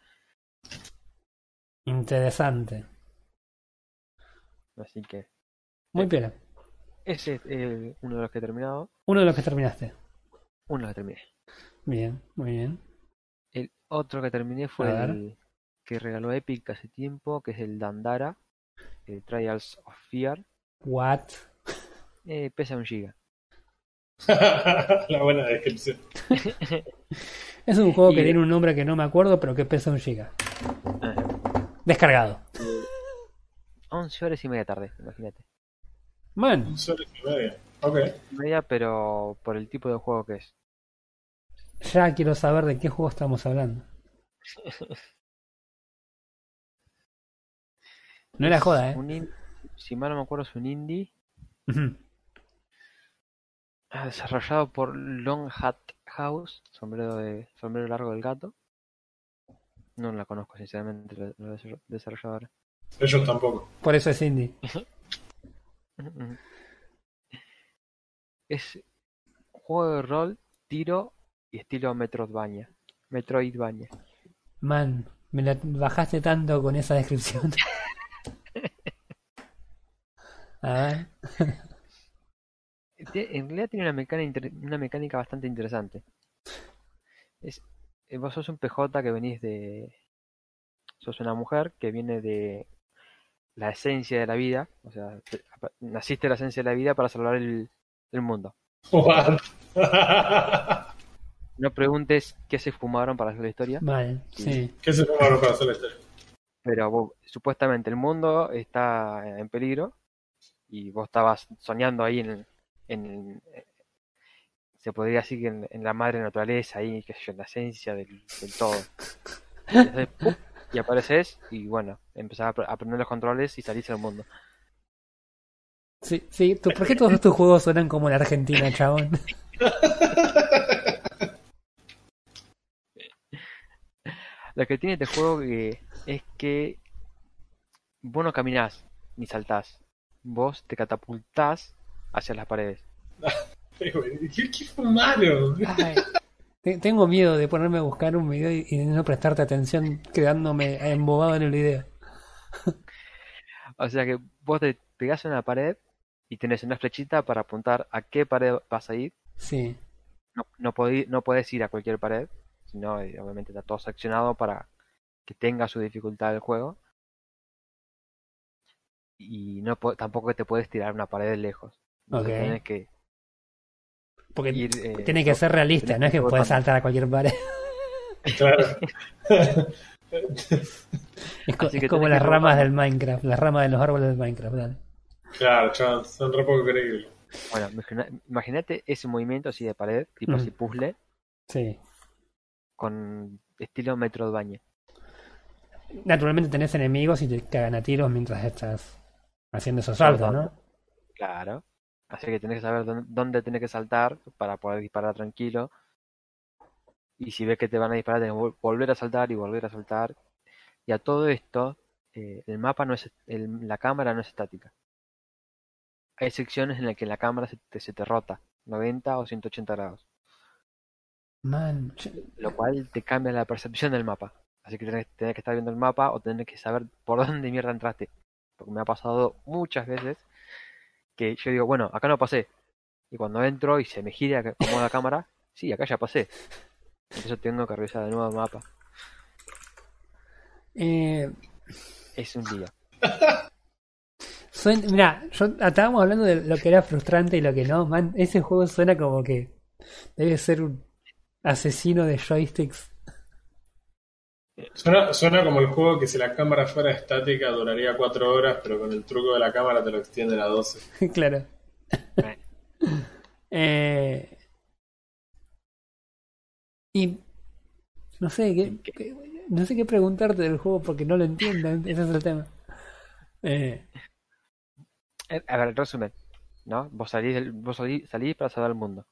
Interesante. Así que Muy Sí. piola. ese es eh, uno de los que he terminado. Uno de los que terminaste. Uno de los que terminé. Bien, muy bien. Otro que terminé fue el que regaló Epic hace tiempo, que es el Dandara, el Trials of Fear. What? Eh, pesa un giga. la buena descripción. Es un juego que tiene un nombre que no me acuerdo, pero que pesa un giga. Eh, Descargado. 11 horas y media tarde, imagínate. Man, Un solo y media. Ok. Media, pero por el tipo de juego que es. Ya quiero saber de qué juego estamos hablando. No era joda, ¿eh? Un in- si mal no me acuerdo, es un indie ah, desarrollado por Long Hat House, sombrero de sombrero largo del gato. No la conozco sinceramente la, la desarro- desarrolladora. Ellos tampoco. Por eso es indie. Es un juego de rol, tiro y estilo Metroidvania. Metroidvania. Man, me la bajaste tanto con esa descripción. A ver. Tie- En realidad tiene una mecánica, inter- una mecánica bastante interesante. Es, eh, vos sos un PJ que venís de... Sos una mujer que viene de la esencia de la vida. O sea, naciste de la esencia de la vida para salvar el, el mundo. What? No preguntes qué se fumaron para hacer la historia. Vale, sí. ¿Qué se fumaron para hacer la historia? Pero vos- supuestamente el mundo está en peligro y vos estabas soñando ahí en, en se podría decir que en, en la madre naturaleza ahí, que en la esencia del, del todo. Y, entonces, ¡pum! y apareces y bueno, empezás a, apre- a aprender los controles y salís al mundo. Sí, sí. ¿tú- ¿Por qué todos estos juegos suenan como la Argentina, chabón? Lo que tiene este juego que es que vos no caminás ni saltás, vos te catapultás hacia las paredes. ¿Qué, qué fumaron? Ay, te- tengo miedo de ponerme a buscar un video y, de no prestarte atención quedándome embobado en el video. O sea que vos te pegás en una pared y tenés una flechita para apuntar a qué pared vas a ir. Sí. No, no, podí- no puedes ir a cualquier pared, sino eh, obviamente está todo seccionado para que tenga su dificultad el juego. Y no po- tampoco te puedes tirar una pared lejos. Entonces Ok. tenés que Porque ir, eh, tiene que ser realista, no es que botando. saltar a cualquier pared. Claro. Es, co- como las ramas del Minecraft, las ramas de los árboles del Minecraft. dale. claro, chaval, son re poco creíbles. Bueno, imagínate ese movimiento así de pared, tipo Mm. así puzzle, Sí. Con estilo Metroidvania. Naturalmente tenés enemigos y te cagan a tiros mientras estás haciendo esos saltos, ¿no? Claro. Así que tenés que saber dónde, dónde tenés que saltar para poder disparar tranquilo. Y si ves que te van a disparar, tenés que vol- volver a saltar y volver a saltar. Y a todo esto, eh, el mapa no es, el- la cámara no es estática. Hay secciones en las que la cámara se te, se te rota, 90 o 180 grados. Man, Lo cual te cambia la percepción del mapa. Así que tenés, tenés que estar viendo el mapa o tenés que saber por dónde mierda entraste. Porque me ha pasado muchas veces que yo digo, bueno, acá no pasé. Y cuando entro y se me gira como la cámara, sí, acá ya pasé. Entonces tengo que revisar de nuevo el mapa. eh, Es un día. Mira, yo estábamos hablando de lo que era frustrante y lo que no, man. Ese juego suena como que debe ser un asesino de joysticks. Suena, suena como el juego que si la cámara fuera estática duraría 4 horas, pero con el truco de la cámara te lo extienden a 12. claro. Eh, y no sé qué, qué- no sé qué preguntarte del juego porque no lo entiendo. Ese es el tema. Eh, A ver, en resumen, ¿no? Vos salís, del- vos salís, salís para salvar el mundo.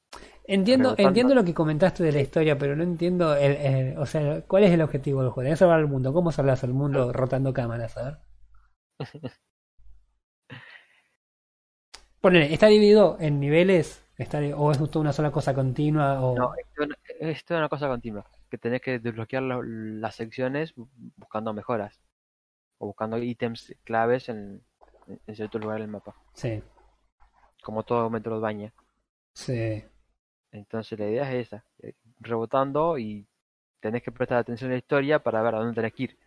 entiendo, entiendo lo que comentaste de la historia, pero no entiendo, el, el- o sea, cuál es el objetivo del juego. ¿Es salvar el mundo? ¿Cómo salvas el mundo rotando cámaras? A ver. Ponele, ¿está dividido en niveles? ¿Está, ¿O es toda una sola cosa continua? O... No, es una cosa continua. Que tenés que desbloquear lo- las secciones bu- buscando mejoras. O buscando ítems claves en, en cierto lugar del mapa. Sí, Como todo Metroidvania. sí. Entonces la idea es esa. eh, Rebotando y tenés que prestar atención a la historia para ver a dónde tenés que ir.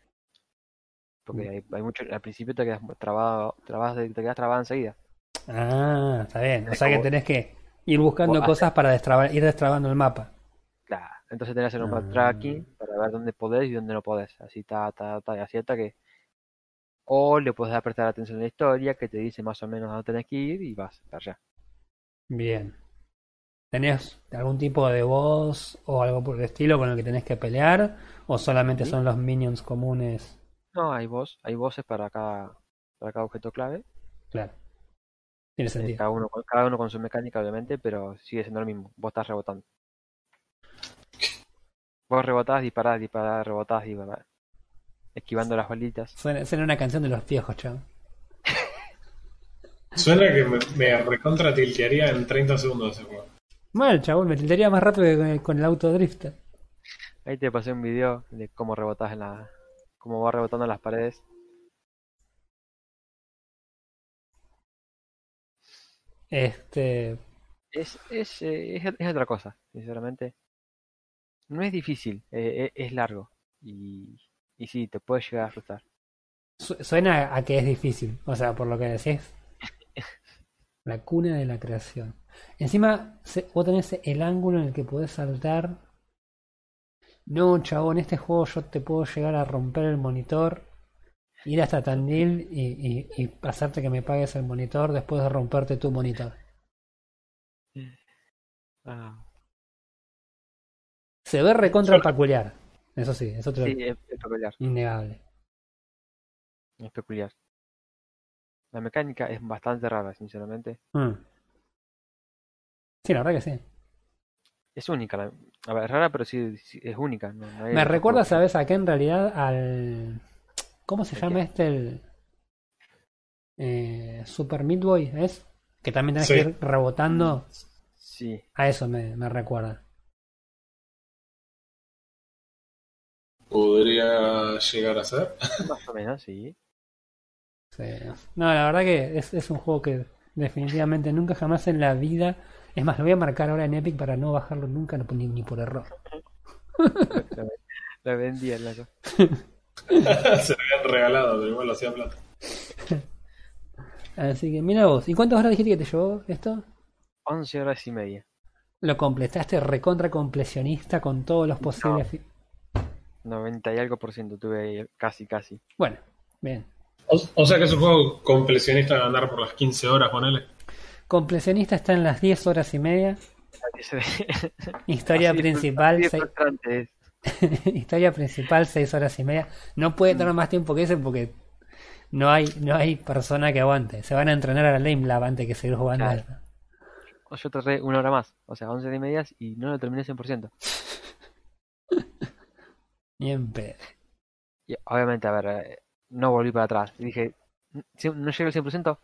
Porque hay, hay mucho, al principio te quedas trabado, trabas- te quedas trabado enseguida. Ah, está bien. O sea que tenés que ir buscando cosas para destrabar, ir destrabando el mapa. Claro. Entonces tenés que hacer un Ah. backtracking para ver dónde podés y dónde no podés. Así ta, ta, y así hasta que. O le podés prestar atención a la historia que te dice más o menos a dónde tenés que ir y vas para allá. Bien. ¿Tenés algún tipo de voz o algo por el estilo con el que tenés que pelear? ¿O solamente Sí. son los minions comunes? No, hay voz, hay voces para cada, para cada objeto clave. Claro. Tiene Eh, sentido. cada, uno, con- cada uno con su mecánica, obviamente, pero sigue siendo lo mismo. Vos estás rebotando. Vos rebotás, disparás, disparás, rebotás, disparás. Esquivando las balitas. Suena, suena una canción de los viejos, chavo. Suena que me, me recontra tiltearía en 30 segundos ese juego. Mal, chabón, me tiltaría más rápido que con el, con el autodrift. Ahí te pasé un video de cómo rebotás en la. cómo va rebotando en las paredes. Este. Es, es, eh, es, es otra cosa, sinceramente. No es difícil, eh, eh, es largo. Y, y sí, te puede llegar a frustrar. su- Suena a que es difícil. O sea, por lo que decís. La cuna de la creación. Encima, se- vos tenés el ángulo en el que podés saltar. No, chabón, en este juego yo te puedo llegar a romper el monitor, ir hasta Tandil y, y, y hacerte que me pagues el monitor después de romperte tu monitor. Ah, Se ve recontra peculiar. Eso sí, es otro sí, es, es peculiar, innegable. es peculiar. La mecánica es bastante rara, sinceramente. Mm. Sí, la verdad que sí. Es única, la- a ver, es rara, pero sí, sí es única. no- no hay Me recuerda, juego ¿sabes? Acá en realidad al. ¿Cómo se ¿El llama qué? este? El. eh, Super Meat Boy, ¿es? Que también tenés Sí. que ir rebotando. Sí, A eso me, me recuerda. Podría llegar a ser. más o menos, sí. Sí. No, la verdad que es, es un juego que definitivamente nunca jamás en la vida. Es más, lo voy a marcar ahora en Epic para no bajarlo nunca, no, ni, ni por error. La, la vendía el loco. Se lo habían regalado, pero igual lo hacía plata. Así que mira vos. ¿Y cuántas horas dijiste que te llevó esto? 11 horas y media. Lo completaste recontra completionista con todos los posibles. 90 y algo por ciento tuve ahí, casi, casi. Bueno, bien. O, o sea que es un juego completionista de andar por las 15 horas, ponele. Completionista está en las 10 horas y media. Historia Así de principal, seis- historia principal 6 horas y media. No puede tener más tiempo que ese porque no hay, no hay persona que aguante. Se van a entrenar a la Lame Lab antes que seguir jugando. Claro. Yo tardé una hora más, o sea, 11 y medias y no lo terminé 100%. Ni en pedo. Y obviamente, a ver, eh, no volví para atrás. Y dije, si no llego al 100%,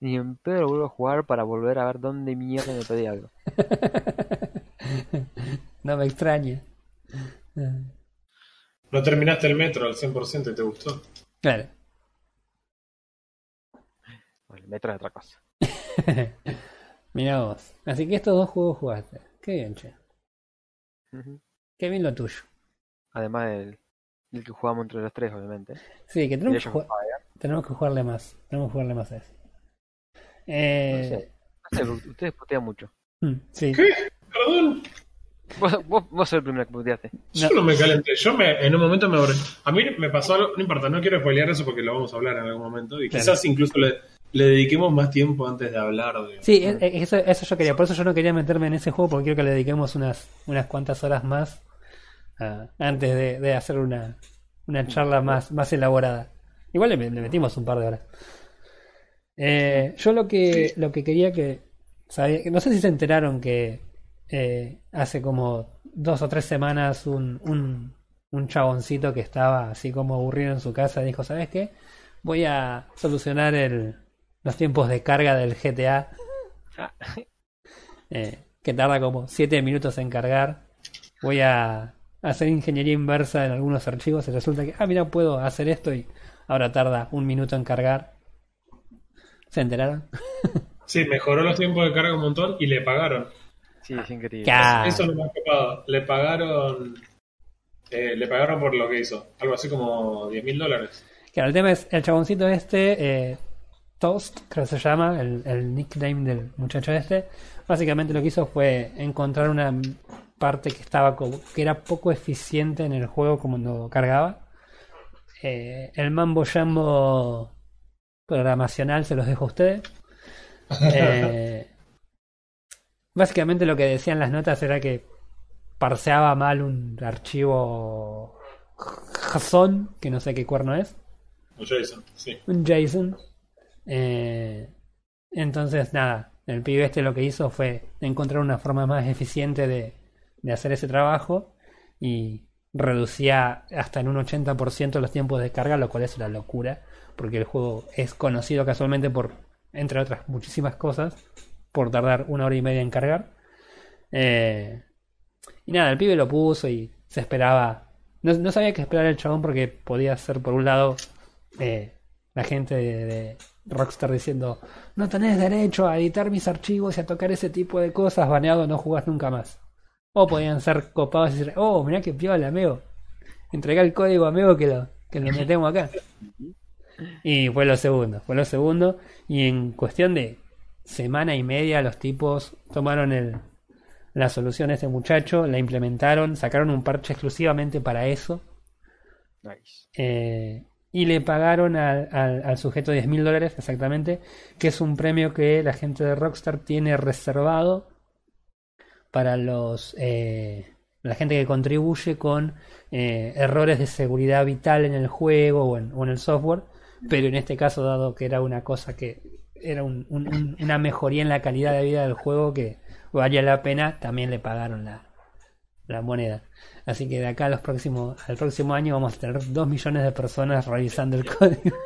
ni en pedo lo vuelvo a jugar para volver a ver dónde mierda me pedí algo. no me extraña. No terminaste el metro al 100% y te gustó. Claro. Bueno, el metro es otra cosa. Mira vos. Así que estos dos juegos jugaste. Qué bien, che. Ujú. Qué bien lo tuyo. Además del, del que jugamos entre los tres, obviamente. Sí, que tenemos que, jugar- tenemos que jugarle más. Tenemos que jugarle más a eso. Eh, No sé, porque ustedes putean mucho. mm, sí. ¿Qué? Perdón. Vos, vos, vos sos el primero que puteaste. Yo no me calenté. Yo me, en un momento me. A mí me pasó algo, no importa, no quiero spoilear eso porque lo vamos a hablar en algún momento. Y Claro. quizás incluso le, le dediquemos más tiempo antes de hablar de. Sí, e- e- eso, eso yo quería. Por eso yo no quería meterme en ese juego porque quiero que le dediquemos unas, unas cuantas horas más ah, antes de, de hacer una, una charla más, más elaborada. Igual le, le metimos un par de horas. Eh, yo lo que, lo que quería que, sabía- no sé si se enteraron que eh, hace como dos o tres semanas un, un, un chaboncito que estaba así como aburrido en su casa dijo, ¿sabes qué? Voy a solucionar el, los tiempos de carga del GTA Ah, eh, que tarda como 7 minutos en cargar. Voy a hacer ingeniería inversa en algunos archivos y resulta que, ah, mira, puedo hacer esto y ahora tarda un minuto en cargar. ¿Se enteraron? Sí, mejoró los tiempos de carga un montón y le pagaron. sí, es increíble. Eso es lo más copado. Le pagaron. eh, le pagaron por lo que hizo. Algo así como 10 mil dólares. Claro, el tema es el chaboncito este, eh, Toast, creo que se llama, el, el nickname del muchacho este. Básicamente lo que hizo fue encontrar una parte que estaba como, que era poco eficiente en el juego cuando cargaba. Eh, el mambo jambo programacional se los dejo a ustedes. Eh, básicamente lo que decían las notas era que parseaba mal un archivo JSON, que no sé qué cuerno es O Jason, sí. un JSON Eh, entonces, nada, el pibe este lo que hizo fue encontrar una forma más eficiente de, de hacer ese trabajo y reducía hasta en un 80% los tiempos de carga, lo cual es una locura, porque el juego es conocido casualmente por, entre otras muchísimas cosas, por tardar una hora y media en cargar. Eh, y nada, el pibe lo puso y se esperaba. No, sabía qué esperar el chabón porque podía ser, por un lado, eh, la gente de, Rockstar diciendo: No tenés derecho a editar mis archivos y a tocar ese tipo de cosas, baneado, no jugás nunca más. O podían ser copados y decir: Oh, mirá que piola, amigo. Entrega el código, amigo, que lo, que lo metemos acá. Y fue lo segundo, fue lo segundo. Y en cuestión de semana y media, los tipos tomaron el, la solución a este muchacho, la implementaron, sacaron un parche exclusivamente para eso. Eh, y le pagaron al, al, sujeto 10 mil dólares exactamente, que es un premio que la gente de Rockstar tiene reservado para los eh, la gente que contribuye con eh, errores de seguridad vital en el juego o en, el software, pero en este caso dado que era una cosa que era una mejoría en la calidad de vida del juego que valía la pena, también le pagaron la, la moneda. Así que de acá los próximos, al próximo año vamos a tener dos millones de personas revisando el código.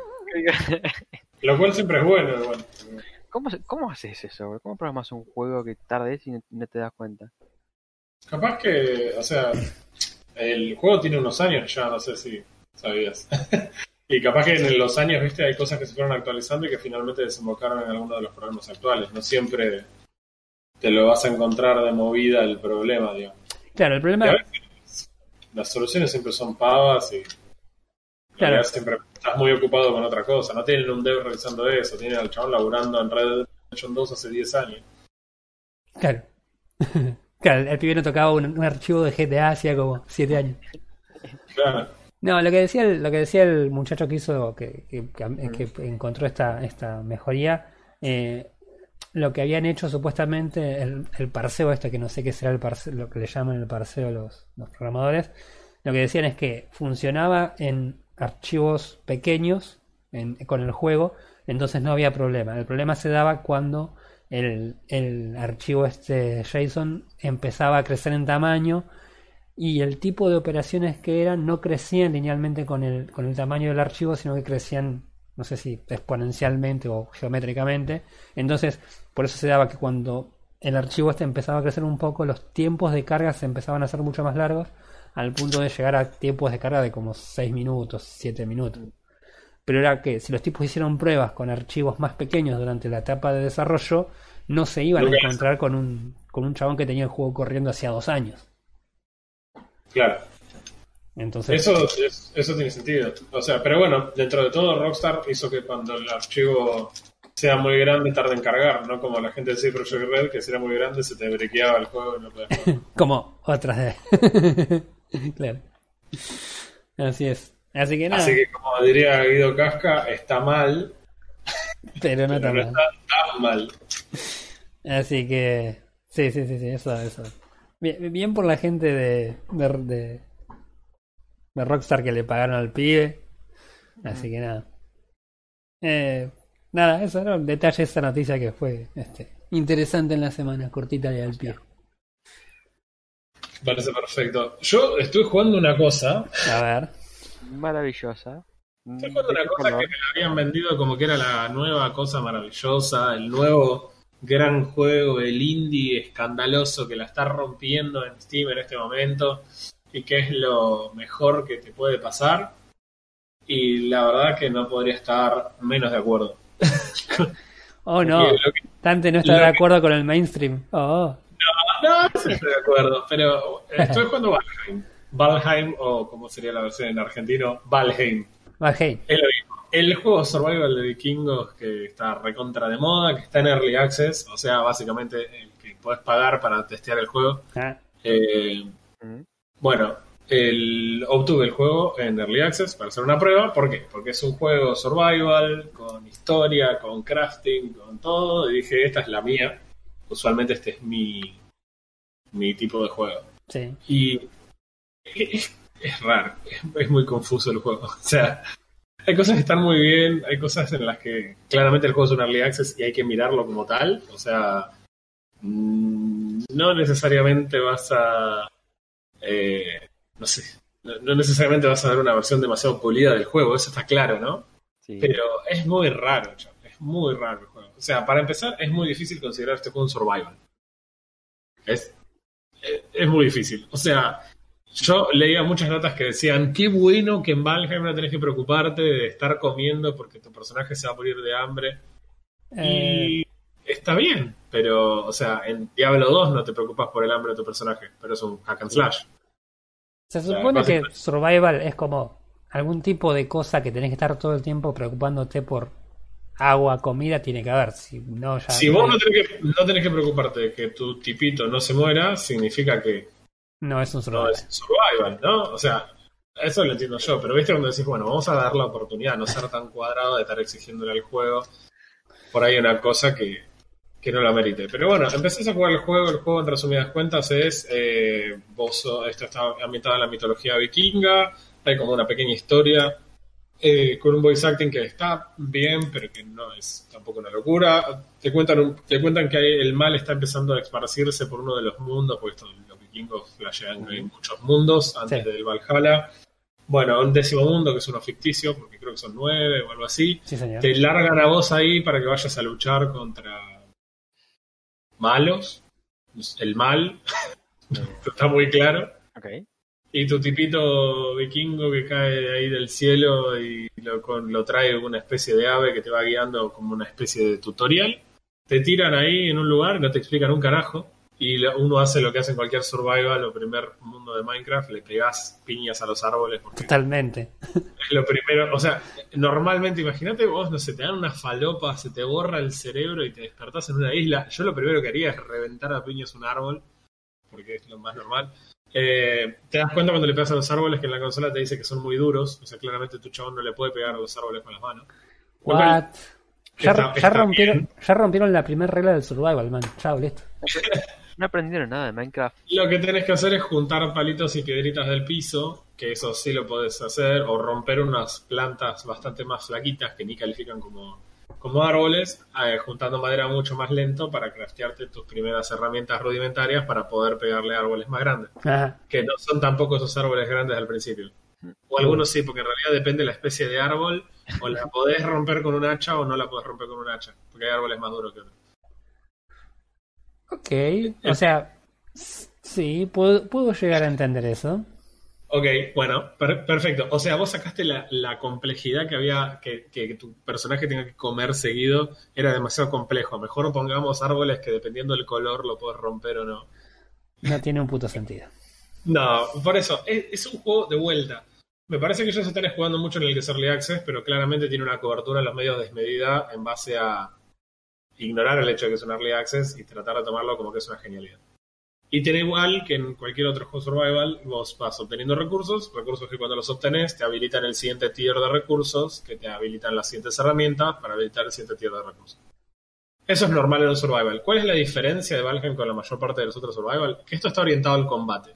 Lo cual siempre es bueno. ¿Cómo, ¿Cómo haces eso? ¿Cómo programas un juego que tardes y no, te das cuenta? Capaz que, o sea, el juego tiene unos años ya, no sé si sabías. y capaz que en los años, viste, hay cosas que se fueron actualizando y que finalmente desembocaron en alguno de los problemas actuales. No siempre te lo vas a encontrar de movida el problema, digamos. Claro, el problema... Las soluciones siempre son pavas y... Claro. Siempre estás muy ocupado con otra cosa. No tienen un dev realizando eso. Tienen al chabón laburando en Red Dead 2 hace 10 años. Claro. claro, el pibe no tocaba un, archivo de GTA hacía como 7 años. Claro. No, lo que decía el, lo que decía el muchacho que hizo, que, que, que encontró esta, esta mejoría, eh, lo que habían hecho supuestamente el, el parseo este, que no sé qué será el parseo, lo que le llaman el parseo los, los programadores, lo que decían es que funcionaba en archivos pequeños con el juego, entonces no había problema. El problema se daba cuando el, el archivo este JSON empezaba a crecer en tamaño y el tipo de operaciones que eran no crecían linealmente con el, con el tamaño del archivo, sino que crecían no sé si exponencialmente o geométricamente. Entonces, por eso se daba que cuando el archivo este empezaba a crecer un poco, los tiempos de carga se empezaban a hacer mucho más largos, al punto de llegar a tiempos de carga de como 6 minutos, 7 minutos. Pero era que si los tipos hicieron pruebas con archivos más pequeños durante la etapa de desarrollo, no se iban a encontrar con un, con un chabón que tenía el juego corriendo hacía dos años. Claro. Entonces... Eso, eso tiene sentido. O sea, pero bueno, dentro de todo, Rockstar hizo que cuando el archivo sea muy grande tarde en cargar, ¿no? Como la gente de Project Red, que si era muy grande se te brequeaba el juego y no podías Como otras de... claro. Así es. Así que nada. Así que como diría Guido Casca, está mal. Pero no, está, mal. está tan mal. Así que... Sí, sí, sí, sí, eso, eso. Bien, bien por la gente de, de de Rockstar que le pagaron al pibe. Así que nada. Eh, nada, eso era un detalle de esta noticia que fue este, interesante en la semana, cortita y al pie. Parece perfecto. Yo estoy jugando una cosa. A ver. Maravillosa. Estoy jugando una cosa que me habían vendido como que era la nueva cosa maravillosa, el nuevo gran juego, el indie escandaloso que la está rompiendo en Steam en este momento y qué es lo mejor que te puede pasar. Y la verdad que no podría estar menos de acuerdo. oh no, Tante no está de acuerdo con el mainstream. Oh. No, no, estoy de acuerdo, pero estoy jugando Valheim. Valheim, o como sería la versión en argentino, Valheim. Valheim. El juego survival de vikingos que está recontra de moda, que está en Early Access, o sea, básicamente el que puedes pagar para testear el juego. Ah. Eh, bueno, el, obtuve el juego en Early Access para hacer una prueba. ¿Por qué? Porque es un juego survival, con historia, con crafting, con todo. Y dije, esta es la mía. Usualmente este es mi, mi tipo de juego. Sí. Y es, raro, es, muy confuso el juego. O sea, hay cosas que están muy bien, hay cosas en las que claramente el juego es un early access y hay que mirarlo como tal. O sea, mm, no necesariamente vas a. Eh, no sé. No, necesariamente vas a ver una versión demasiado pulida del juego, eso está claro, ¿no? Pero es muy raro, es muy raro el juego. O sea, para empezar, es muy difícil considerar este juego un survival. Es, es muy difícil. O sea, yo leía muchas notas que decían, qué bueno que en Valheim no tenés que preocuparte de estar comiendo porque tu personaje se va a morir de hambre. Y eh. está bien, pero, o sea, en Diablo 2 no te preocupas por el hambre de tu personaje, pero es un hack and slash. Se supone que survival es como algún tipo de cosa que tenés que estar todo el tiempo preocupándote por agua, comida, tiene que haber. Si, no, ya si vos no tenés, que, no tenés que preocuparte de que tu tipito no se muera, significa que no es un survival. No es un survival, ¿no? O sea, eso lo entiendo yo, pero viste cuando decís, bueno, vamos a dar la oportunidad, no ser tan cuadrado de estar exigiéndole al juego por ahí una cosa que, que no la merite. Pero bueno, empezás a jugar el juego, el juego en resumidas cuentas es, eh, vos, esto está ambientado en la mitología vikinga, hay como una pequeña historia eh, con un voice acting que está bien, pero que no es tampoco una locura. Te cuentan, te cuentan que el mal está empezando a esparcirse por uno de los mundos, porque esto vikingos flashean en muchos mundos antes del Valhalla. Bueno, un décimo mundo que es uno ficticio, porque creo que son nueve o algo así. Te largan a vos ahí para que vayas a luchar contra malos. El mal. Está muy claro. Y tu tipito vikingo que cae ahí del cielo y lo, lo trae una especie de ave que te va guiando como una especie de tutorial. Te tiran ahí en un lugar, no te explican un carajo y uno hace lo que hace en cualquier survival o primer mundo de Minecraft, le pegas piñas a los árboles. Totalmente. Es lo primero, o sea, normalmente imagínate vos, no sé, te dan una falopa, se te borra el cerebro y te despertás en una isla. Yo lo primero que haría es reventar a piñas un árbol, porque es lo más normal. Eh, te das cuenta cuando le pegas a los árboles que en la consola te dice que son muy duros, o sea, claramente tu chabón no le puede pegar a los árboles con las manos. What? Ya, rompieron, ya rompieron la primera regla del survival, man. Chao, listo. No aprendieron nada de Minecraft. Lo que tenés que hacer es juntar palitos y piedritas del piso, que eso sí lo podés hacer, o romper unas plantas bastante más flaquitas que ni califican como, como árboles, eh, juntando madera mucho más lento para craftearte tus primeras herramientas rudimentarias para poder pegarle árboles más grandes. Que no son tampoco esos árboles grandes al principio. O algunos sí, porque en realidad depende de la especie de árbol, o la podés romper con un hacha o no la podés romper con un hacha, porque hay árboles más duros que otros. Ok, o sea, sí, puedo, llegar a entender eso. Ok, bueno, perfecto. O sea, vos sacaste la, complejidad que había, que, que, tu personaje tenga que comer seguido, era demasiado complejo. Mejor pongamos árboles que dependiendo del color lo puedes romper o no. No tiene un puto sentido. No, por eso, es, es un juego de vuelta. Me parece que ellos están jugando mucho en el que es Early Access, pero claramente tiene una cobertura en los medios desmedida en base a ignorar el hecho de que es un early access y tratar de tomarlo como que es una genialidad. Y tiene igual que en cualquier otro juego survival, vos vas obteniendo recursos, recursos que cuando los obtenés te habilitan el siguiente tier de recursos, que te habilitan las siguientes herramientas para habilitar el siguiente tier de recursos. Eso es normal en un survival. ¿Cuál es la diferencia de Valheim con la mayor parte de los otros survival? Que esto está orientado al combate.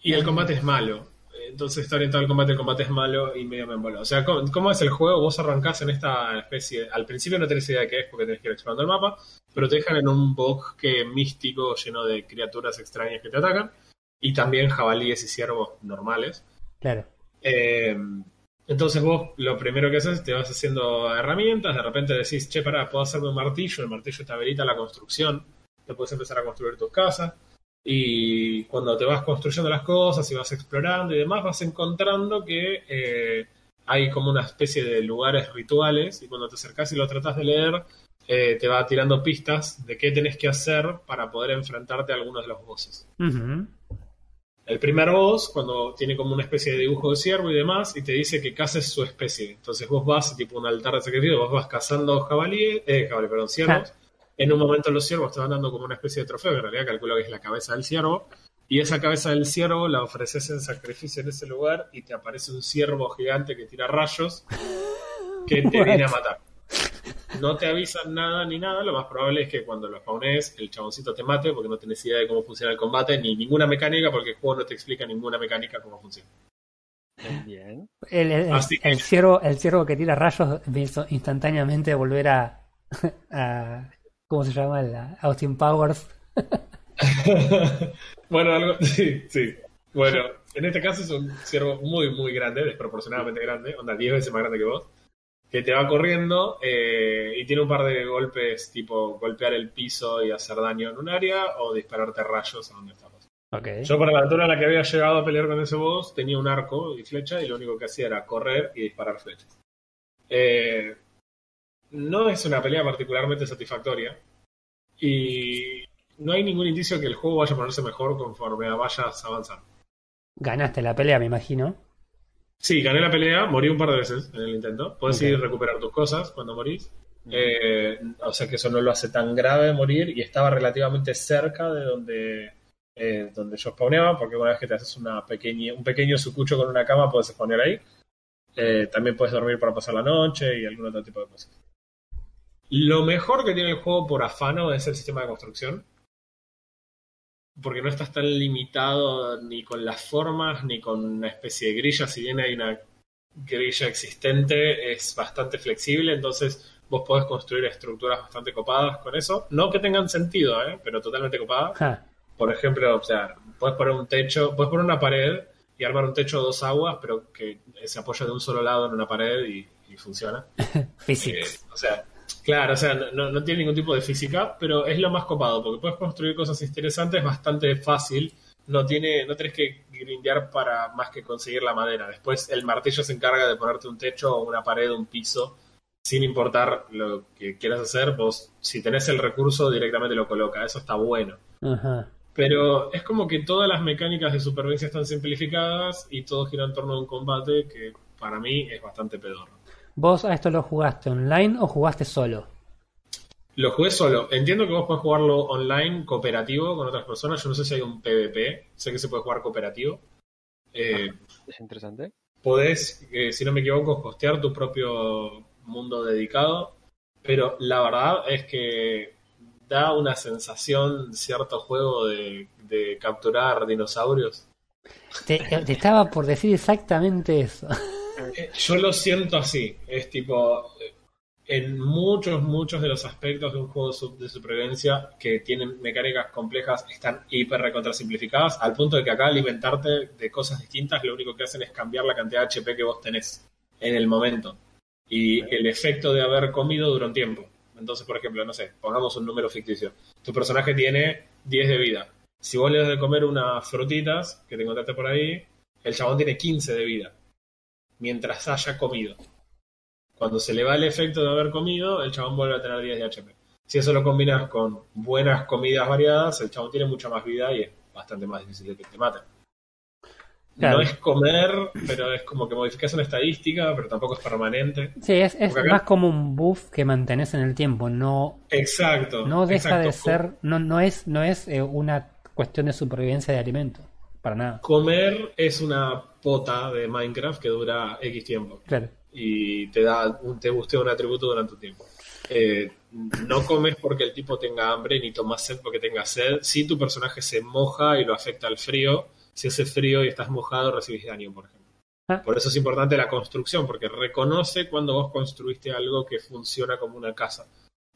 Y el combate es malo entonces está orientado al combate, el combate es malo y medio me emboló. O sea, ¿cómo, es el juego? Vos arrancás en esta especie. Al principio no tenés idea de qué es porque tenés que ir explorando el mapa, pero te dejan en un bosque místico lleno de criaturas extrañas que te atacan y también jabalíes y ciervos normales. Claro. Eh, entonces vos lo primero que haces te vas haciendo herramientas, de repente decís, che, pará, puedo hacerme un martillo, el martillo te habilita la construcción, te puedes empezar a construir tus casas. Y cuando te vas construyendo las cosas y vas explorando y demás, vas encontrando que eh, hay como una especie de lugares rituales y cuando te acercas y lo tratas de leer, eh, te va tirando pistas de qué tenés que hacer para poder enfrentarte a algunos de los bosses. El primer boss, cuando tiene como una especie de dibujo de ciervo y demás, y te dice que cases su especie. Entonces vos vas, tipo un altar de sacrificio, vos vas cazando jabalíes, eh, jabalí, perdón, ciervos. En un momento los ciervos te van dando como una especie de trofeo, en realidad calculo que es la cabeza del ciervo, y esa cabeza del ciervo la ofreces en sacrificio en ese lugar y te aparece un ciervo gigante que tira rayos que te viene a matar. No te avisan nada ni nada, lo más probable es que cuando lo spawnes el chaboncito te mate porque no tenés idea de cómo funciona el combate ni ninguna mecánica porque el juego no te explica ninguna mecánica cómo funciona. Bien. El, el, Así que- el ciervo, el ciervo que tira rayos me hizo instantáneamente volver a, a ¿cómo se llama? La Austin Powers. bueno, algo. Sí, sí. Bueno, en este caso es un ciervo muy, muy grande, desproporcionadamente grande, onda 10 veces más grande que vos, que te va corriendo eh, y tiene un par de golpes, tipo golpear el piso y hacer daño en un área o dispararte rayos a donde estamos. Ok. Yo, para la altura en la que había llegado a pelear con ese boss, tenía un arco y flecha y lo único que hacía era correr y disparar flechas. Eh, no es una pelea particularmente satisfactoria y no hay ningún indicio que el juego vaya a ponerse mejor conforme vayas avanzando. Ganaste la pelea, me imagino. Sí, gané la pelea, morí un par de veces en el intento. Puedes ir a recuperar tus cosas cuando morís. Eh, o sea que eso no lo hace tan grave morir y estaba relativamente cerca de donde, eh, donde yo spawneaba, porque una vez que te haces una pequeña, un pequeño sucucho con una cama puedes spawnear ahí. Eh, también puedes dormir para pasar la noche y algún otro tipo de cosas. Lo mejor que tiene el juego por afano es el sistema de construcción. Porque no estás tan limitado ni con las formas ni con una especie de grilla. Si bien hay una grilla existente, es bastante flexible. Entonces vos podés construir estructuras bastante copadas con eso. No que tengan sentido, ¿eh? pero totalmente copadas. Por ejemplo, o sea, puedes poner un techo, puedes poner una pared y armar un techo de dos aguas, pero que se apoya de un solo lado en una pared y, y funciona. Physics. Eh, o sea, claro, o sea, no, no tiene ningún tipo de física, pero es lo más copado, porque puedes construir cosas interesantes bastante fácil. No tiene, no tenés que grindear para más que conseguir la madera. Después el martillo se encarga de ponerte un techo o una pared o un piso. Sin importar lo que quieras hacer, vos, si tenés el recurso, directamente lo coloca. Eso está bueno. Ajá. Pero es como que todas las mecánicas de supervivencia están simplificadas y todo gira en torno a un combate que para mí es bastante pedorro. ¿Vos a esto lo jugaste online o jugaste solo? Lo jugué solo. Entiendo que vos podés jugarlo online, cooperativo, con otras personas. Yo no sé si hay un PvP. Sé que se puede jugar cooperativo. Eh, Es interesante. podés, eh, si no me equivoco, hostear tu propio mundo dedicado. Pero la verdad es que da una sensación cierto juego de, de capturar dinosaurios. Te, te estaba por decir exactamente eso. Eh, Yo lo siento así. Es tipo. En muchos, muchos de los aspectos de un juego de supervivencia que tienen mecánicas complejas están hiper recontra simplificadas, al punto de que acá alimentarte de cosas distintas lo único que hacen es cambiar la cantidad de HP que vos tenés en el momento. Y el efecto de haber comido dura un tiempo. Entonces, por ejemplo, no sé, pongamos un número ficticio. Tu personaje tiene 10 de vida. Si vos le das de comer unas frutitas que te encontraste por ahí, el chabón tiene 15 de vida mientras haya comido. Cuando se le va el efecto de haber comido, el chabón vuelve a tener 10 de HP. Si eso lo combinas con buenas comidas variadas, el chabón tiene mucha más vida y es bastante más difícil de que te maten. Claro. No es comer, pero es como que modificas una estadística, pero tampoco es permanente. Sí, es, es acá- más como un buff que mantenés en el tiempo. No, Exacto. no deja de ser, no, no es, no es eh, una cuestión de supervivencia de alimento. Para nada. Comer es una pota de Minecraft que dura X tiempo. Claro. y te da un, te bustea un atributo durante un tiempo. Eh, no comes porque el tipo tenga hambre ni tomas sed porque tenga sed. Si tu personaje se moja y lo afecta al frío, si hace frío y estás mojado, recibís daño, por ejemplo. Ah. Por eso es importante la construcción, porque reconoce cuando vos construiste algo que funciona como una casa.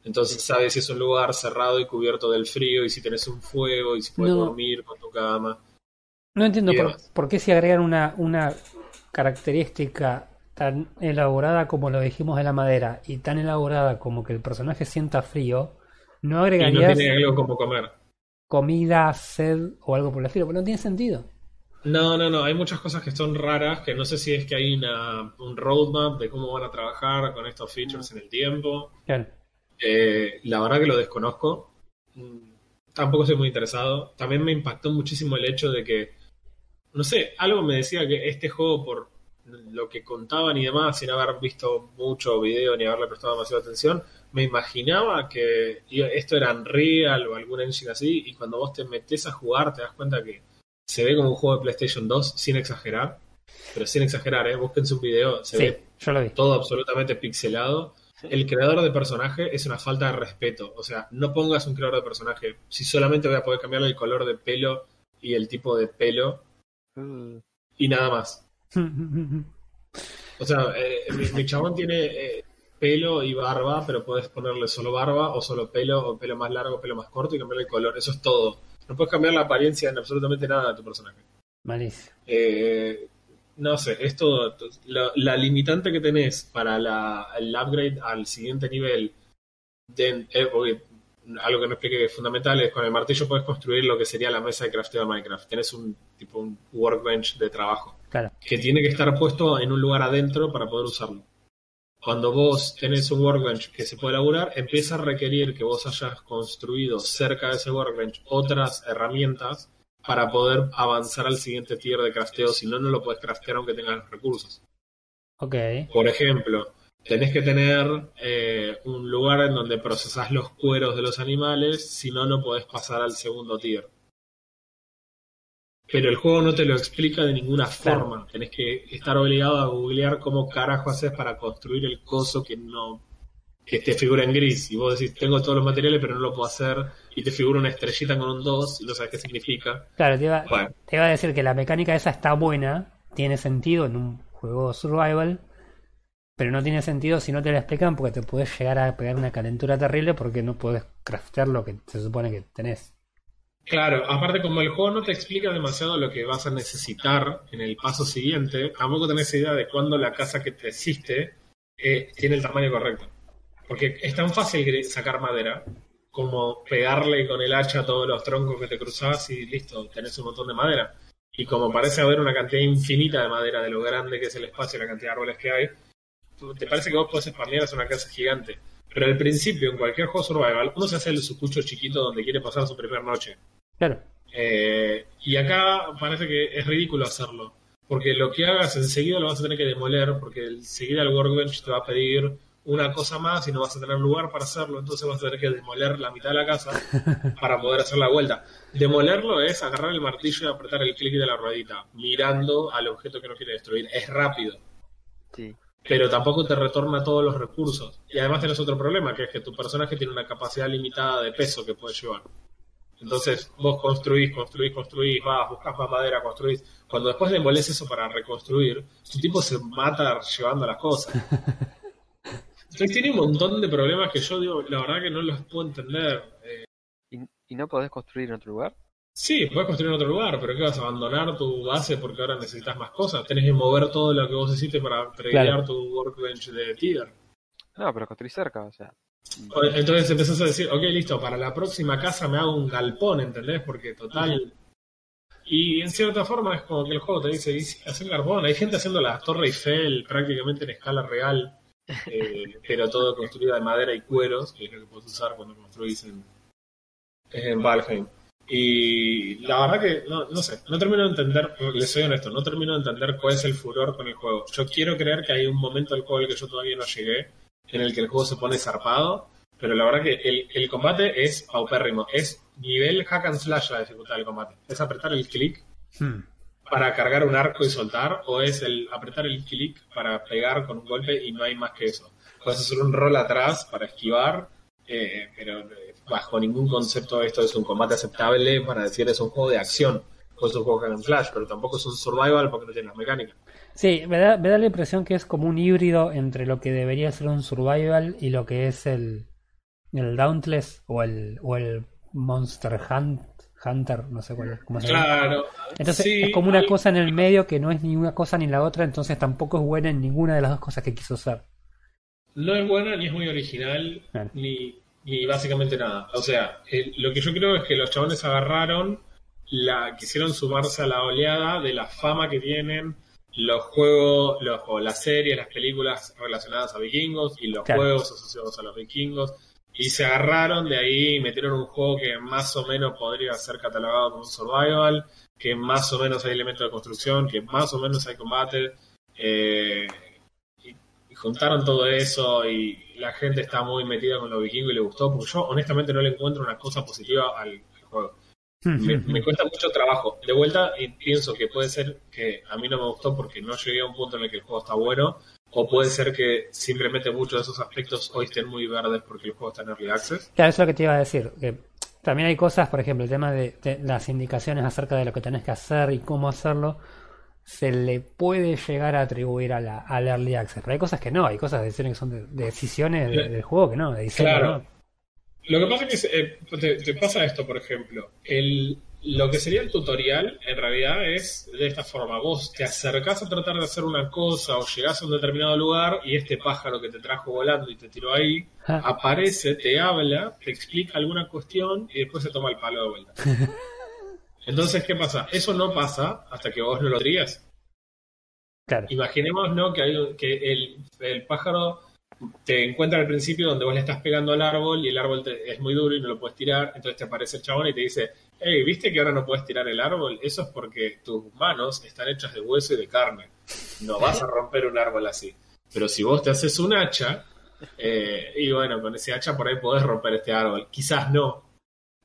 Entonces sabes si es un lugar cerrado y cubierto del frío, y si tenés un fuego, y si puedes No. dormir con tu cama. No entiendo por, qué si agregan una, una característica tan elaborada como lo dijimos de la madera y tan elaborada como que el personaje sienta frío, no Y no agregarías tiene algo como comer. comida, sed o algo por el estilo, porque no tiene sentido. No, no, no. Hay muchas cosas que son raras, que no sé si es que hay una, un roadmap de cómo van a trabajar con estos features en el tiempo. Eh, la verdad que lo desconozco. Mm, Tampoco estoy muy interesado. También me impactó muchísimo el hecho de que, no sé, algo me decía que este juego, por lo que contaban y demás, sin haber visto mucho video ni haberle prestado demasiada atención, me imaginaba que esto era Unreal o algún engine así, y cuando vos te metes a jugar te das cuenta que se ve como un juego de PlayStation 2, sin exagerar. Pero sin exagerar, ¿eh? Búsquense un video, se Sí, ve yo lo vi. todo absolutamente pixelado. El creador de personaje es una falta de respeto. O sea, no pongas un creador de personaje. Si solamente voy a poder cambiarle el color de pelo y el tipo de pelo y nada más. O sea, eh, mi, chabón tiene eh, pelo y barba, pero puedes ponerle solo barba o solo pelo o pelo más largo, pelo más corto y cambiarle el color. Eso es todo. No puedes cambiar la apariencia en absolutamente nada de tu personaje. Malísimo. Eh, no sé, esto, la, la, limitante que tenés para la, el upgrade al siguiente nivel, de, eh, algo que no expliqué que es fundamental, es con el martillo puedes construir lo que sería la mesa de crafteo de Minecraft. Tienes un tipo un workbench de trabajo. Claro. Que tiene que estar puesto en un lugar adentro para poder usarlo. Cuando vos tenés un workbench que se puede elaborar, empieza a requerir que vos hayas construido cerca de ese workbench otras herramientas para poder avanzar al siguiente tier de crafteo, si no, no lo puedes craftear aunque tengas los recursos. Ok. Por ejemplo, tenés que tener eh, un lugar en donde procesás los cueros de los animales, si no, no podés pasar al segundo tier. Pero el juego no te lo explica de ninguna forma. Tenés que estar obligado a googlear cómo carajo haces para construir el coso que no que te figura en gris. Y vos decís, tengo todos los materiales, pero no lo puedo hacer. Y te figura una estrellita con un 2 y no sabes qué significa. Claro, te iba, te iba a decir que la mecánica esa está buena, tiene sentido en un juego survival, pero no tiene sentido si no te lo explican porque te puedes llegar a pegar una calentura terrible porque no puedes craftear lo que se supone que tenés. Claro, aparte como el juego no te explica demasiado lo que vas a necesitar en el paso siguiente, tampoco tenés idea de cuándo la casa que te existe eh, tiene el tamaño correcto. Porque es tan fácil sacar madera como pegarle con el hacha a todos los troncos que te cruzas y listo, tenés un montón de madera. Y como parece haber una cantidad infinita de madera de lo grande que es el espacio y la cantidad de árboles que hay, te parece que vos podés expandir hacia una casa gigante. Pero al principio, en cualquier juego survival, uno se hace el sucucho chiquito donde quiere pasar su primera noche. Claro. Eh, y acá parece que es ridículo hacerlo. Porque lo que hagas enseguida lo vas a tener que demoler, porque enseguida el workbench te va a pedir una cosa más y no vas a tener lugar para hacerlo, entonces vas a tener que demoler la mitad de la casa para poder hacer la vuelta. Demolerlo es agarrar el martillo y apretar el clic de la ruedita, mirando al objeto que no quiere destruir. Es rápido. Sí. Pero tampoco te retorna todos los recursos. Y además tienes otro problema, que es que tu personaje tiene una capacidad limitada de peso que puede llevar. Entonces vos construís, construís, construís, vas, buscas más madera, construís. Cuando después demoles eso para reconstruir, tu tipo se mata llevando las cosas. Entonces tiene un montón de problemas que yo digo, la verdad que no los puedo entender. Eh. ¿Y, no podés construir en otro lugar? Sí, puedes construir en otro lugar, pero ¿qué vas a abandonar tu base porque ahora necesitas más cosas? Tenés que mover todo lo que vos hiciste para previar tu workbench de Tiger. No, pero construir cerca, o sea. Entonces empezás a decir, ok, listo, para la próxima casa me hago un galpón, ¿entendés? Porque total. Y en cierta forma es como que el juego te dice, hacer galpón. Hay gente haciendo la Torre Eiffel prácticamente en escala real, eh, pero todo construido de madera y cueros, que es lo que puedes usar cuando construís en, en Valheim. Y la verdad que, no, no sé, no termino de entender, les soy honesto, no termino de entender cuál es el furor con el juego. Yo quiero creer que hay un momento del juego al que yo todavía no llegué, en el que el juego se pone zarpado, pero la verdad que el, el combate es paupérrimo. Es nivel hack and slash la dificultad del combate. Es apretar el clic hmm. para cargar un arco y soltar, o es el apretar el clic para pegar con un golpe y no hay más que eso. Puedes hacer un rol atrás para esquivar, eh, pero eh, bajo ningún concepto esto es un combate aceptable para decir es un juego de acción. O es un juego hack and slash, pero tampoco es un survival porque no tiene las mecánicas. Sí, me da, me da la impresión que es como un híbrido entre lo que debería ser un survival y lo que es el, el Dauntless o el, o el Monster Hunt, Hunter, no sé cuál cómo se llama. Claro. Entonces es como una cosa en el medio que no es ni una cosa ni la otra, entonces tampoco es buena en ninguna de las dos cosas que quiso hacer. No es buena, ni es muy original, ni, ni básicamente nada. O sea, lo que yo creo es que los chabones agarraron, la quisieron sumarse a la oleada de la fama que tienen los juegos, los, o las series, las películas relacionadas a vikingos y los juegos asociados a los vikingos. Y se agarraron de ahí y metieron un juego que más o menos podría ser catalogado como un survival, que más o menos hay elementos de construcción, que más o menos hay combate. Eh, y, juntaron todo eso y la gente está muy metida con los vikingos y le gustó, porque yo honestamente no le encuentro una cosa positiva al juego. Me, cuesta mucho trabajo. De vuelta, y pienso que puede ser que a mí no me gustó porque no llegué a un punto en el que el juego está bueno, o puede ser que simplemente muchos de esos aspectos hoy estén muy verdes porque el juego está en early access. Claro, eso es lo que te iba a decir. Que también hay cosas, por ejemplo, el tema de, las indicaciones acerca de lo que tenés que hacer y cómo hacerlo, se le puede llegar a atribuir a la, al Early Access. Pero hay cosas que no, hay cosas de decisiones que son de, de decisiones de- del juego que no, de diseño. Claro. ¿no? Lo que pasa es que eh, te, te pasa esto, por ejemplo. El, lo que sería el tutorial, en realidad, es de esta forma. Vos te acercás a tratar de hacer una cosa o llegás a un determinado lugar y este pájaro que te trajo volando y te tiró ahí, Ja. aparece, te habla, te explica alguna cuestión y después se toma el palo de vuelta. Entonces, ¿qué pasa? Eso no pasa hasta que vos no lo digas. Claro. Imaginemos ¿no? que, hay, que el, el pájaro te encuentra al principio donde vos le estás pegando al árbol y el árbol te- es muy duro y no lo puedes tirar. Entonces te aparece el chabón y te dice: Hey, ¿viste que ahora no puedes tirar el árbol? Eso es porque tus manos están hechas de hueso y de carne. No vas a romper un árbol así. Pero si vos te haces un hacha, eh, y bueno, con ese hacha por ahí podés romper este árbol. Quizás no.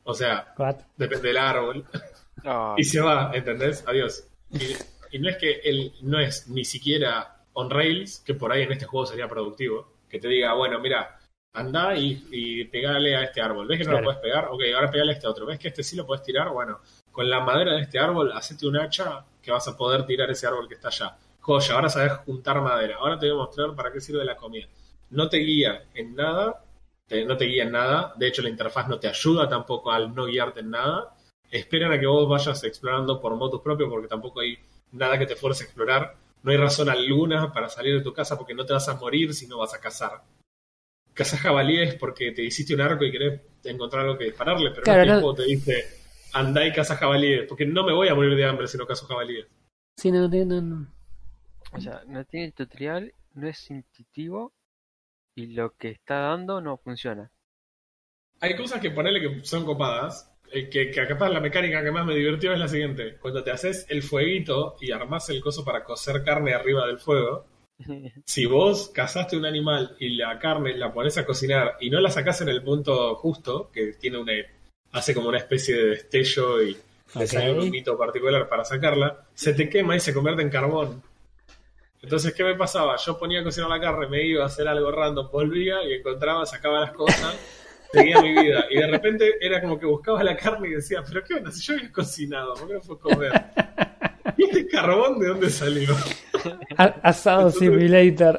O sea, What? depende del árbol No, y se va, ¿entendés? Adiós. Y, y no es que él no es ni siquiera on rails, que por ahí en este juego sería productivo, que te diga, bueno, mira, anda y, y pegale a este árbol. ¿Ves que no Claro. lo puedes pegar? Ok, ahora pegale a este otro. ¿Ves que este sí lo puedes tirar? Bueno, con la madera de este árbol, hacete un hacha que vas a poder tirar ese árbol que está allá. Joya, ahora sabes juntar madera. Ahora te voy a mostrar para qué sirve la comida. No te guía en nada, te- no te guía en nada. De hecho, la interfaz no te ayuda tampoco al no guiarte en nada esperan a que vos vayas explorando por motos propios porque tampoco hay nada que te fuerce a explorar. No hay razón alguna para salir de tu casa porque no te vas a morir si no vas a cazar. Cazas jabalíes porque te hiciste un arco y querés encontrar algo que dispararle, pero Claro, es que no- el te dice andá y caza jabalíes, porque no me voy a morir de hambre si no cazo jabalíes. Sí, no, no, no, o sea, no tiene tutorial, no es intuitivo y lo que está dando no funciona. Hay cosas que ponerle que son copadas, que, que capaz la mecánica que más me divirtió es la siguiente. Cuando te haces el fueguito y armás el coso para cocer carne arriba del fuego, si vos cazaste un animal y la carne la pones a cocinar y no la sacás en el punto justo, que tiene una hace como una especie de destello y un humito particular para sacarla, se te quema y se convierte en carbón. Entonces, ¿qué me pasaba? Yo ponía a cocinar la carne, me iba a hacer algo random, volvía y encontraba, sacaba las cosas, seguía mi vida. Y de repente era como que buscaba la carne y decía, ¿pero qué onda? Si yo había cocinado, ¿por qué no fue comer? ¿Y este carbón de dónde salió? Asado Simulator.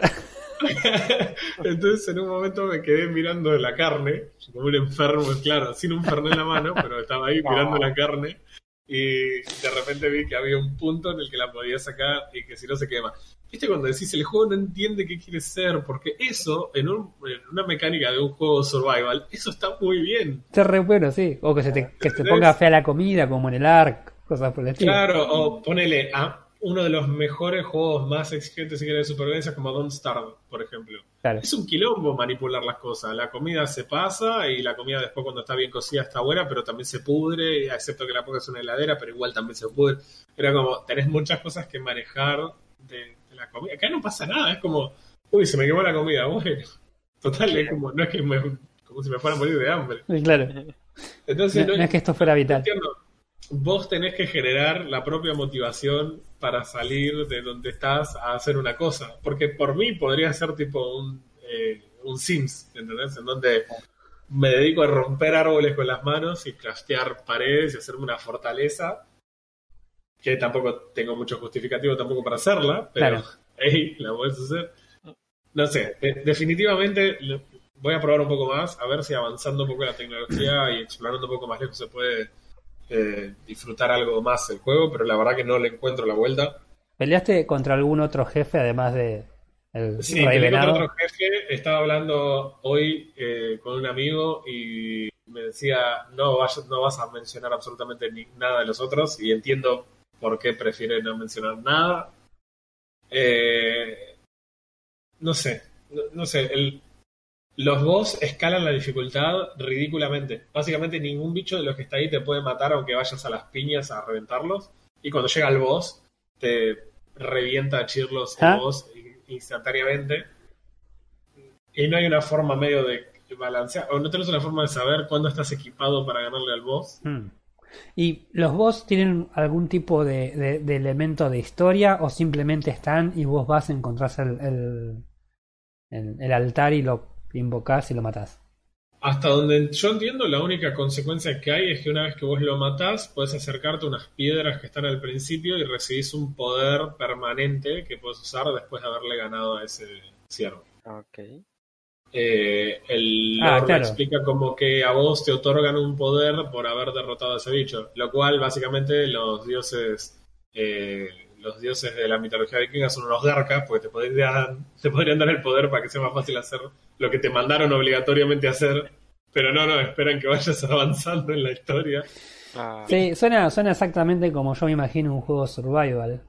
Entonces en un momento me quedé mirando la carne, como un enfermo, claro, sin un fernet en la mano, pero estaba ahí mirando la carne y de repente vi que había un punto en el que la podía sacar y que si no se quema. ¿Viste cuando decís el juego no entiende qué quiere ser? Porque eso, en, un- en una mecánica de un juego survival, eso está muy bien. Está re bueno, sí. O que se te, que se ponga fea la comida, como en el ARC, cosas por el estilo. Claro, o ponele a uno de los mejores juegos más exigentes si querés, de supervivencia como Don't Starve, por ejemplo. Claro. Es un quilombo manipular las cosas. La comida se pasa y la comida después cuando está bien cocida está buena, pero también se pudre, excepto que la pongas en una heladera, pero igual también se pudre. Era como, tenés muchas cosas que manejar de la comida. Acá no pasa nada, es como, uy, se me quemó la comida. Bueno, total, es como, no es que me, como si me fuera a morir de hambre. Claro. Entonces, No, no es que esto fuera vital. entiendo. Vos tenés que generar la propia motivación para salir de donde estás a hacer una cosa. Porque por mí podría ser tipo un, eh, un Sims, ¿entendés? En donde me dedico a romper árboles con las manos y craftear paredes y hacerme una fortaleza. Que tampoco tengo mucho justificativo tampoco para hacerla, pero Claro. hey, la puedes hacer. No sé, de- definitivamente voy a probar un poco más, a ver si avanzando un poco la tecnología y explorando un poco más lejos se puede eh, disfrutar algo más el juego, pero la verdad que no le encuentro la vuelta. ¿Peleaste contra algún otro jefe además de el Sí, Rey peleé contra otro jefe, estaba hablando hoy eh, con un amigo y me decía, no vas, no vas a mencionar absolutamente ni nada de los otros y entiendo por qué prefiere no mencionar nada. Eh, no sé, no, no sé, el, los boss escalan la dificultad ridículamente. Básicamente ningún bicho de los que está ahí te puede matar aunque vayas a las piñas a reventarlos. Y cuando llega el boss, te revienta a chirlos el ¿Ah? boss instantáneamente. Y no hay una forma medio de balancear, o no tenés una forma de saber cuándo estás equipado para ganarle al boss. Hmm. ¿Y los boss tienen algún tipo de, de- de elemento de historia o simplemente están y vos vas a encontrás el, el, el- el altar y lo invocás y lo matás? Hasta donde yo entiendo, la única consecuencia que hay es que una vez que vos lo matás, puedes acercarte a unas piedras que están al principio y recibís un poder permanente que puedes usar después de haberle ganado a ese ciervo. Ok. Eh, el Ah, claro. explica como que a vos te otorgan un poder por haber derrotado a ese bicho, lo cual básicamente los dioses eh, los dioses de la mitología vikinga son unos garcas, porque te podrían, te podrían dar el poder para que sea más fácil hacer lo que te mandaron obligatoriamente a hacer, pero no, no, esperan que vayas avanzando en la historia. Ah, Sí, suena, suena exactamente como yo me imagino un juego survival.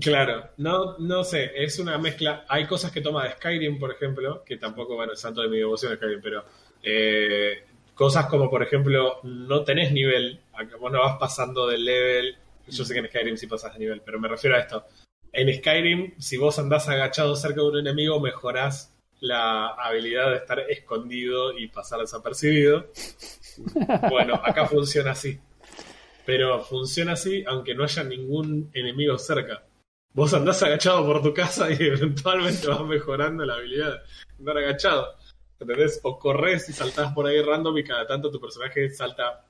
Claro, no, no sé, es una mezcla. Hay cosas que toma de Skyrim, por ejemplo, que tampoco, bueno, es santo de mi devoción Skyrim, pero eh, cosas como, por ejemplo, no tenés nivel, acá vos no vas pasando del level. Yo sé que en Skyrim sí pasas de nivel, pero me refiero a esto. En Skyrim, si vos andás agachado cerca de un enemigo, mejorás la habilidad de estar escondido y pasar desapercibido. Bueno, acá funciona así. Pero funciona así aunque no haya ningún enemigo cerca. Vos andás agachado por tu casa y eventualmente vas mejorando la habilidad de andar agachado. ¿Entendés? O corres y saltás por ahí random y cada tanto tu personaje salta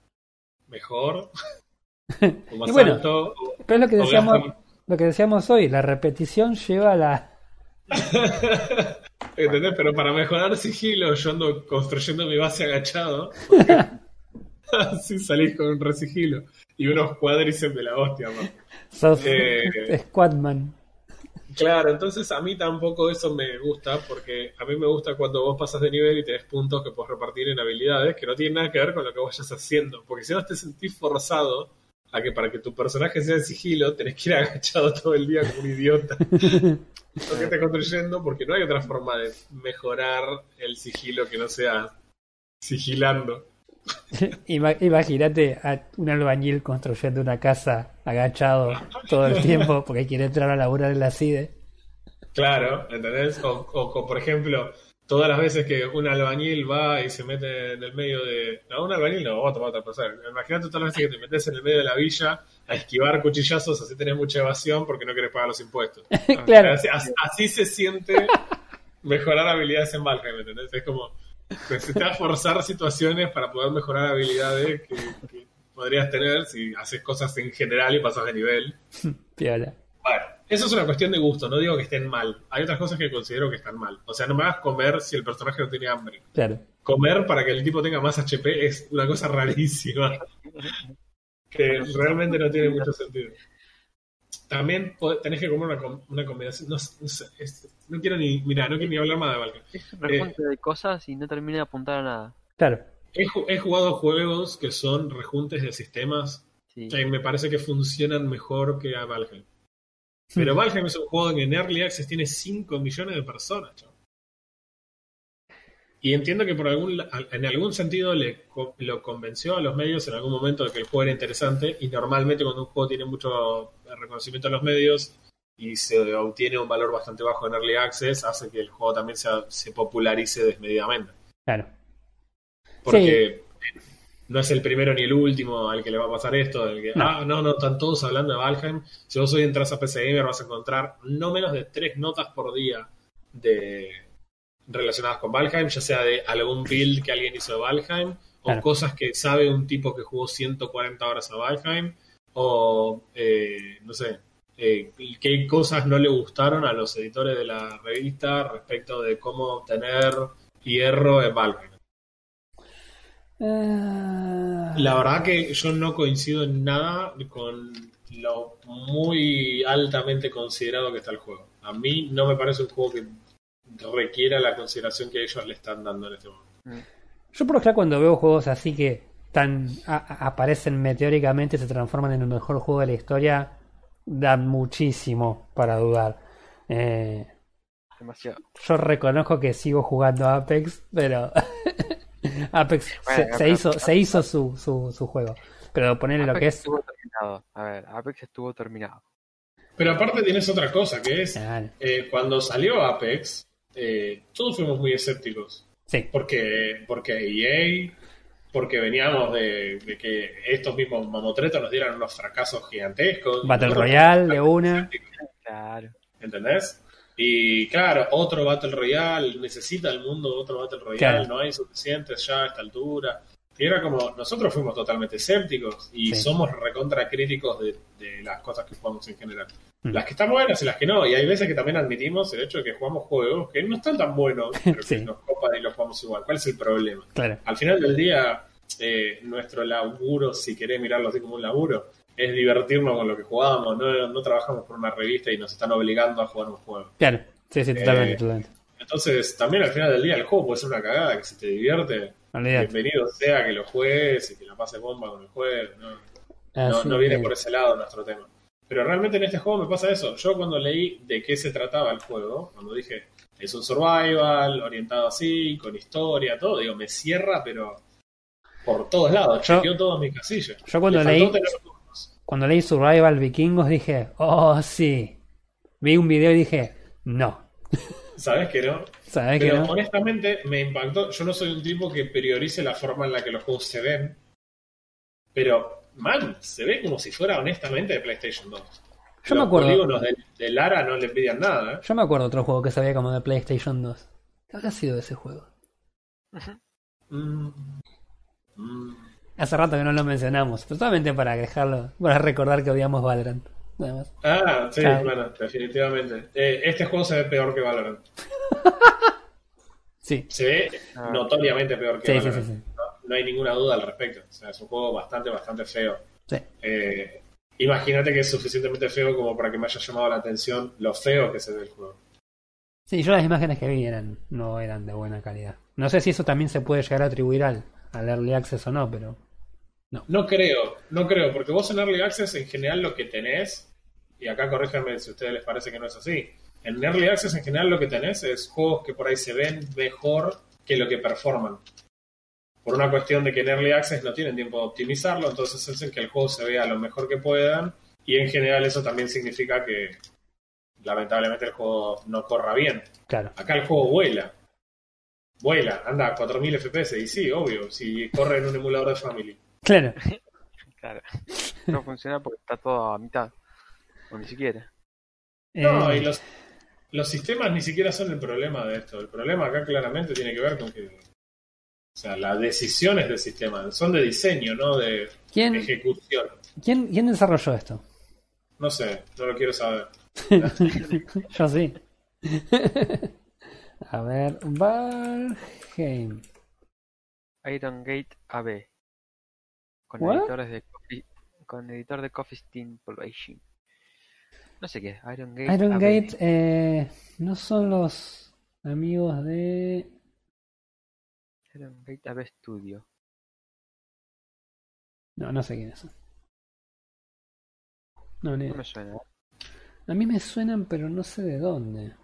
mejor. O más Y bueno, alto. o- Pero es lo que decíamos, lo que decíamos hoy, la repetición lleva a la... ¿Entendés? Pero para mejorar sigilo, yo ando construyendo mi base agachado. porque Así salís con un resigilo. Y unos cuádriceps de la hostia, man. Sos Eh. Squadman. Claro, entonces a mí tampoco eso me gusta, porque a mí me gusta cuando vos pasas de nivel y tenés puntos que puedes repartir en habilidades que no tienen nada que ver con lo que vayas haciendo. Porque si no te sentís forzado a que para que tu personaje sea de sigilo tenés que ir agachado todo el día como un idiota. lo que estás construyendo, porque no hay otra forma de mejorar el sigilo que no sea sigilando. Ima- Imagínate a un albañil construyendo una casa agachado todo el tiempo porque quiere entrar a laburar en la CIDE. Claro, ¿entendés? O, o- o, por ejemplo, todas las veces que un albañil va y se mete en el medio de... No, un albañil no, otra, otra persona. Imagínate todas las veces que te metes en el medio de la villa a esquivar cuchillazos, así tenés mucha evasión porque no querés pagar los impuestos. claro. Así, así- así se siente mejorar habilidades en Valheim, ¿entendés? Es como necesitas forzar situaciones para poder mejorar habilidades que, que podrías tener si haces cosas en general y pasas de nivel. Piola. Bueno, eso es una cuestión de gusto, no digo que estén mal. Hay otras cosas que considero que están mal. O sea, no me hagas comer si el personaje no tiene hambre. Claro. Comer para que el tipo tenga más HP es una cosa rarísima. Que realmente no tiene mucho sentido. También tenés que comer una, com- una combinación. No, sé- no sé, es- no quiero ni. Mira, no quiero ni hablar más de Valkyrie. es un rejunte de cosas y no termina de apuntar a nada. Claro. He, he jugado juegos que son rejuntes de sistemas Sí. que me parece que funcionan mejor que a Valheim. Pero Valheim es un juego que en Early Access tiene 5 millones de personas, chavo. Y entiendo que por algún la- en algún sentido le, co- lo convenció a los medios en algún momento de que el juego era interesante. Y normalmente cuando un juego tiene mucho reconocimiento en los medios y se obtiene un valor bastante bajo en Early Access, hace que el juego también sea- se popularice desmedidamente. Claro. Porque no es el primero ni el último al que le va a pasar esto. del que, No. ah, no, no, están todos hablando de Valheim. Si vos hoy entras a PC Gamer vas a encontrar no menos de tres notas por día de relacionadas con Valheim, ya sea de algún build que alguien hizo de Valheim, Claro. o cosas que sabe un tipo que jugó 140 horas a Valheim, o eh, no sé, eh, qué cosas no le gustaron a los editores de la revista respecto de cómo obtener hierro en Valheim. Ah, La verdad que yo no coincido en nada con lo muy altamente considerado que está el juego. A mí no me parece un juego que requiera la consideración que ellos le están dando en este momento. Yo por lo general cuando veo juegos así que tan a- aparecen meteóricamente y se transforman en el mejor juego de la historia, dan muchísimo para dudar. Eh, Demasiado. yo reconozco que sigo jugando a Apex, pero Apex se, Bueno, se pero- hizo, se hizo su, su, su juego. Pero ponerle lo que es... estuvo terminado. A ver, Apex estuvo terminado. Pero aparte tienes otra cosa, que es Claro. eh, cuando salió Apex, eh, todos fuimos muy escépticos. Sí, Porque, porque EA, porque veníamos de, de que estos mismos mamotretos nos dieran unos fracasos gigantescos. Battle Royale de una. Claro. ¿Entendés? Y claro, otro Battle Royale, necesita el mundo otro Battle Royale, Claro. no hay suficientes ya a esta altura. Y era como, nosotros fuimos totalmente escépticos y Sí. somos recontra críticos de, de las cosas que jugamos en general. Mm. Las que están buenas y las que no. Y hay veces que también admitimos el hecho de que jugamos juegos que no están tan buenos, pero Sí. que nos copan y los jugamos igual. ¿Cuál es el problema? Claro. Al final del día, eh, nuestro laburo, si querés mirarlo así como un laburo, es divertirnos con lo que jugamos. No, no trabajamos por una revista y nos están obligando a jugar un juego. Claro. Sí, sí, totalmente, Eh, totalmente. Entonces, también al final del día, el juego puede ser una cagada, que si te divierte, bienvenido sea que lo juegues y que la pases bomba con el juego. No, no, Así no viene que- por ese lado nuestro tema. Pero realmente en este juego me pasa eso. Yo cuando leí de qué se trataba el juego, cuando dije es un survival, orientado así, con historia, todo, digo, me cierra, pero por todos lados, Yo- chequeó todas mis casillas. yo cuando Le leí-. Cuando leí Survival Vikingos dije, oh, sí. Vi un video y dije, no. ¿Sabes que no? ¿Sabes que Pero no? honestamente me impactó. Yo no soy un tipo que priorice la forma en la que los juegos se ven. Pero, man, se ve como si fuera honestamente de PlayStation 2. Yo me acuerdo. polígonos de, de Lara no le envidian nada. ¿eh? Yo me acuerdo de otro juego que se veía como de PlayStation 2. ¿Qué habrá sido ese juego? Mm. Mm. Hace rato que no lo mencionamos, pero solamente para dejarlo, para recordar que odiamos Valorant. Nada más. Ah, sí, bueno, definitivamente. Eh, este juego se ve peor que Valorant. Sí, Se ve Ah. notoriamente peor que sí, sí, Valorant. sí, sí. No, no hay ninguna duda al respecto. O sea, es un juego bastante, bastante feo. Sí. Eh, Imagínate que es suficientemente feo como para que me haya llamado la atención lo feo que se ve el juego. Sí, yo las imágenes que vi eran, no eran de buena calidad. No sé si eso también se puede llegar a atribuir al, al Early Access o no, pero No creo, no creo, porque vos en Early Access en general lo que tenés, y acá corríjanme si a ustedes les parece que no es así, en Early Access en general lo que tenés es juegos que por ahí se ven mejor que lo que performan. Por una cuestión de que en Early Access no tienen tiempo de optimizarlo, entonces hacen que el juego se vea lo mejor que puedan, y en general eso también significa que lamentablemente el juego no corra bien. claro. Acá el juego vuela. Vuela, anda a 4000 FPS, y sí, obvio, si corre en un emulador de Family. Claro. Claro. No funciona porque está todo a mitad. O ni siquiera. No, Eh, y los, los sistemas ni siquiera son el problema de esto. El problema acá claramente tiene que ver con que. O sea, las decisiones del sistema son de diseño, no de ¿quién, ejecución. quién, ¿Quién desarrolló esto? No sé, no lo quiero saber. Yo sí. a ver, Valheim. Iron Gate AB. Con What? editores de Coffee, con editor de Coffee Steam Publishing. No sé qué. Iron Gate. Iron AB. Gate eh, no son los amigos de... Iron Gate AB Studio. No, no sé quiénes son. No, ni- No me suena. A mí me suenan, pero no sé de dónde.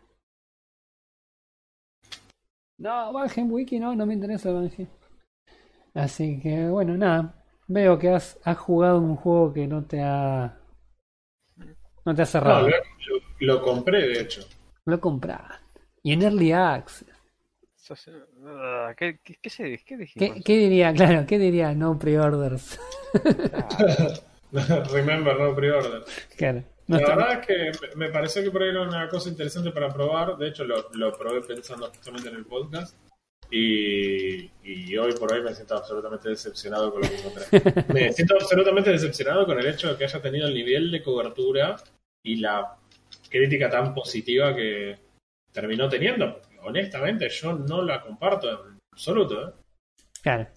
No, Valheim Wiki no, no me interesa Valheim. Así que, bueno, nada. Veo que has, has jugado un juego que no te ha... No te ha No, cerrado. lo, lo- lo compré, de hecho. Lo compraste. Y en Early Access. Ah, ¿Qué, qué, qué, se, qué ¿Qué, dijimos? qué diría? Claro, ¿qué diría? No pre-orders. Remember, no pre-order. claro. No La verdad es que me- me pareció que por ahí era una cosa interesante para probar. De hecho, lo, lo probé pensando justamente en el podcast. Y, y hoy por hoy me siento absolutamente decepcionado con lo que encontré. Me siento absolutamente decepcionado con el hecho de que haya tenido el nivel de cobertura y la crítica tan positiva que terminó teniendo. Honestamente, yo no la comparto en absoluto. ¿eh? Claro.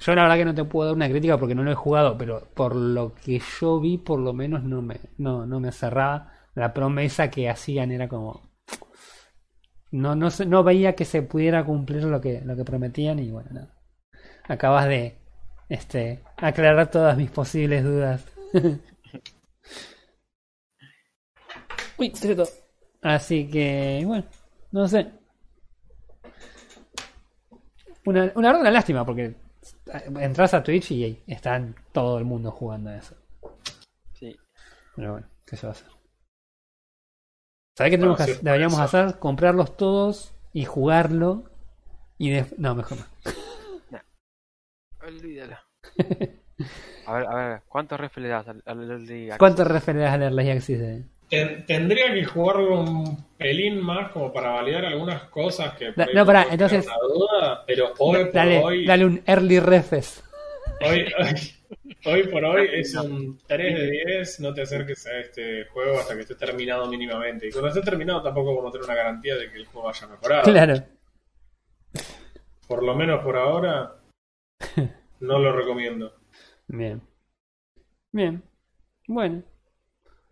Yo la verdad que no te puedo dar una crítica porque no lo he jugado, pero por lo que yo vi, por lo menos no me, no, no me cerraba. La promesa que hacían era como. No, no, se- no veía que se pudiera cumplir lo que, lo que prometían y bueno, nada. Acabas de este, aclarar todas mis posibles dudas. Uy. Así que, bueno, no sé. Una, una verdad, una lástima porque entras a Twitch y están todo el mundo jugando a eso. sí. Pero bueno, ¿qué se va a hacer? ¿Sabés qué tenemos Bueno, que sí, hacer? deberíamos eso. hacer? Comprarlos todos y jugarlo. Y de... No, mejor no. Olvídalo. A ver, a ver, ¿cuántos refs le das al, al Early Access? ¿Cuánto referirás al Early Access de, ten- tendría que jugarlo un pelín más como para validar algunas cosas que Da- no, pueden entonces- duda, pero hoy por Dale, hoy, dale un early refes. hoy, hoy, hoy por hoy es un 3 de 10, no te acerques a este juego hasta que esté terminado mínimamente. Y cuando esté terminado tampoco vamos a tener una garantía de que el juego haya mejorado. Claro. Por lo menos por ahora, no lo recomiendo. Bien. Bien. Bueno.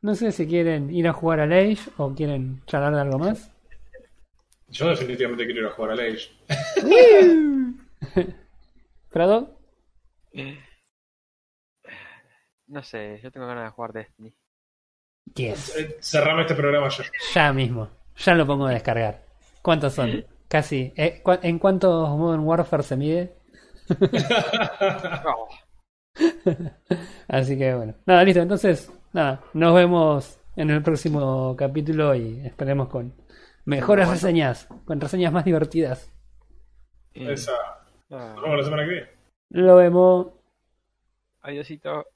No sé si quieren ir a jugar al Age o quieren charlar de algo más. Yo definitivamente quiero ir a jugar a Age. ¿Prado? No sé, yo tengo ganas de jugar Destiny. Yes. Eh, Cerrame este programa ya. Ya mismo. Ya lo pongo a descargar. ¿Cuántos son? Casi. Eh, ¿cu- ¿En cuántos Modern Warfare se mide? Así que bueno. Nada, listo. Entonces, nada. Nos vemos en el próximo capítulo y esperemos con mejores reseñas. Con reseñas más divertidas. Esa. ah, Nos vemos la semana que viene. Lo vemos. adiosito.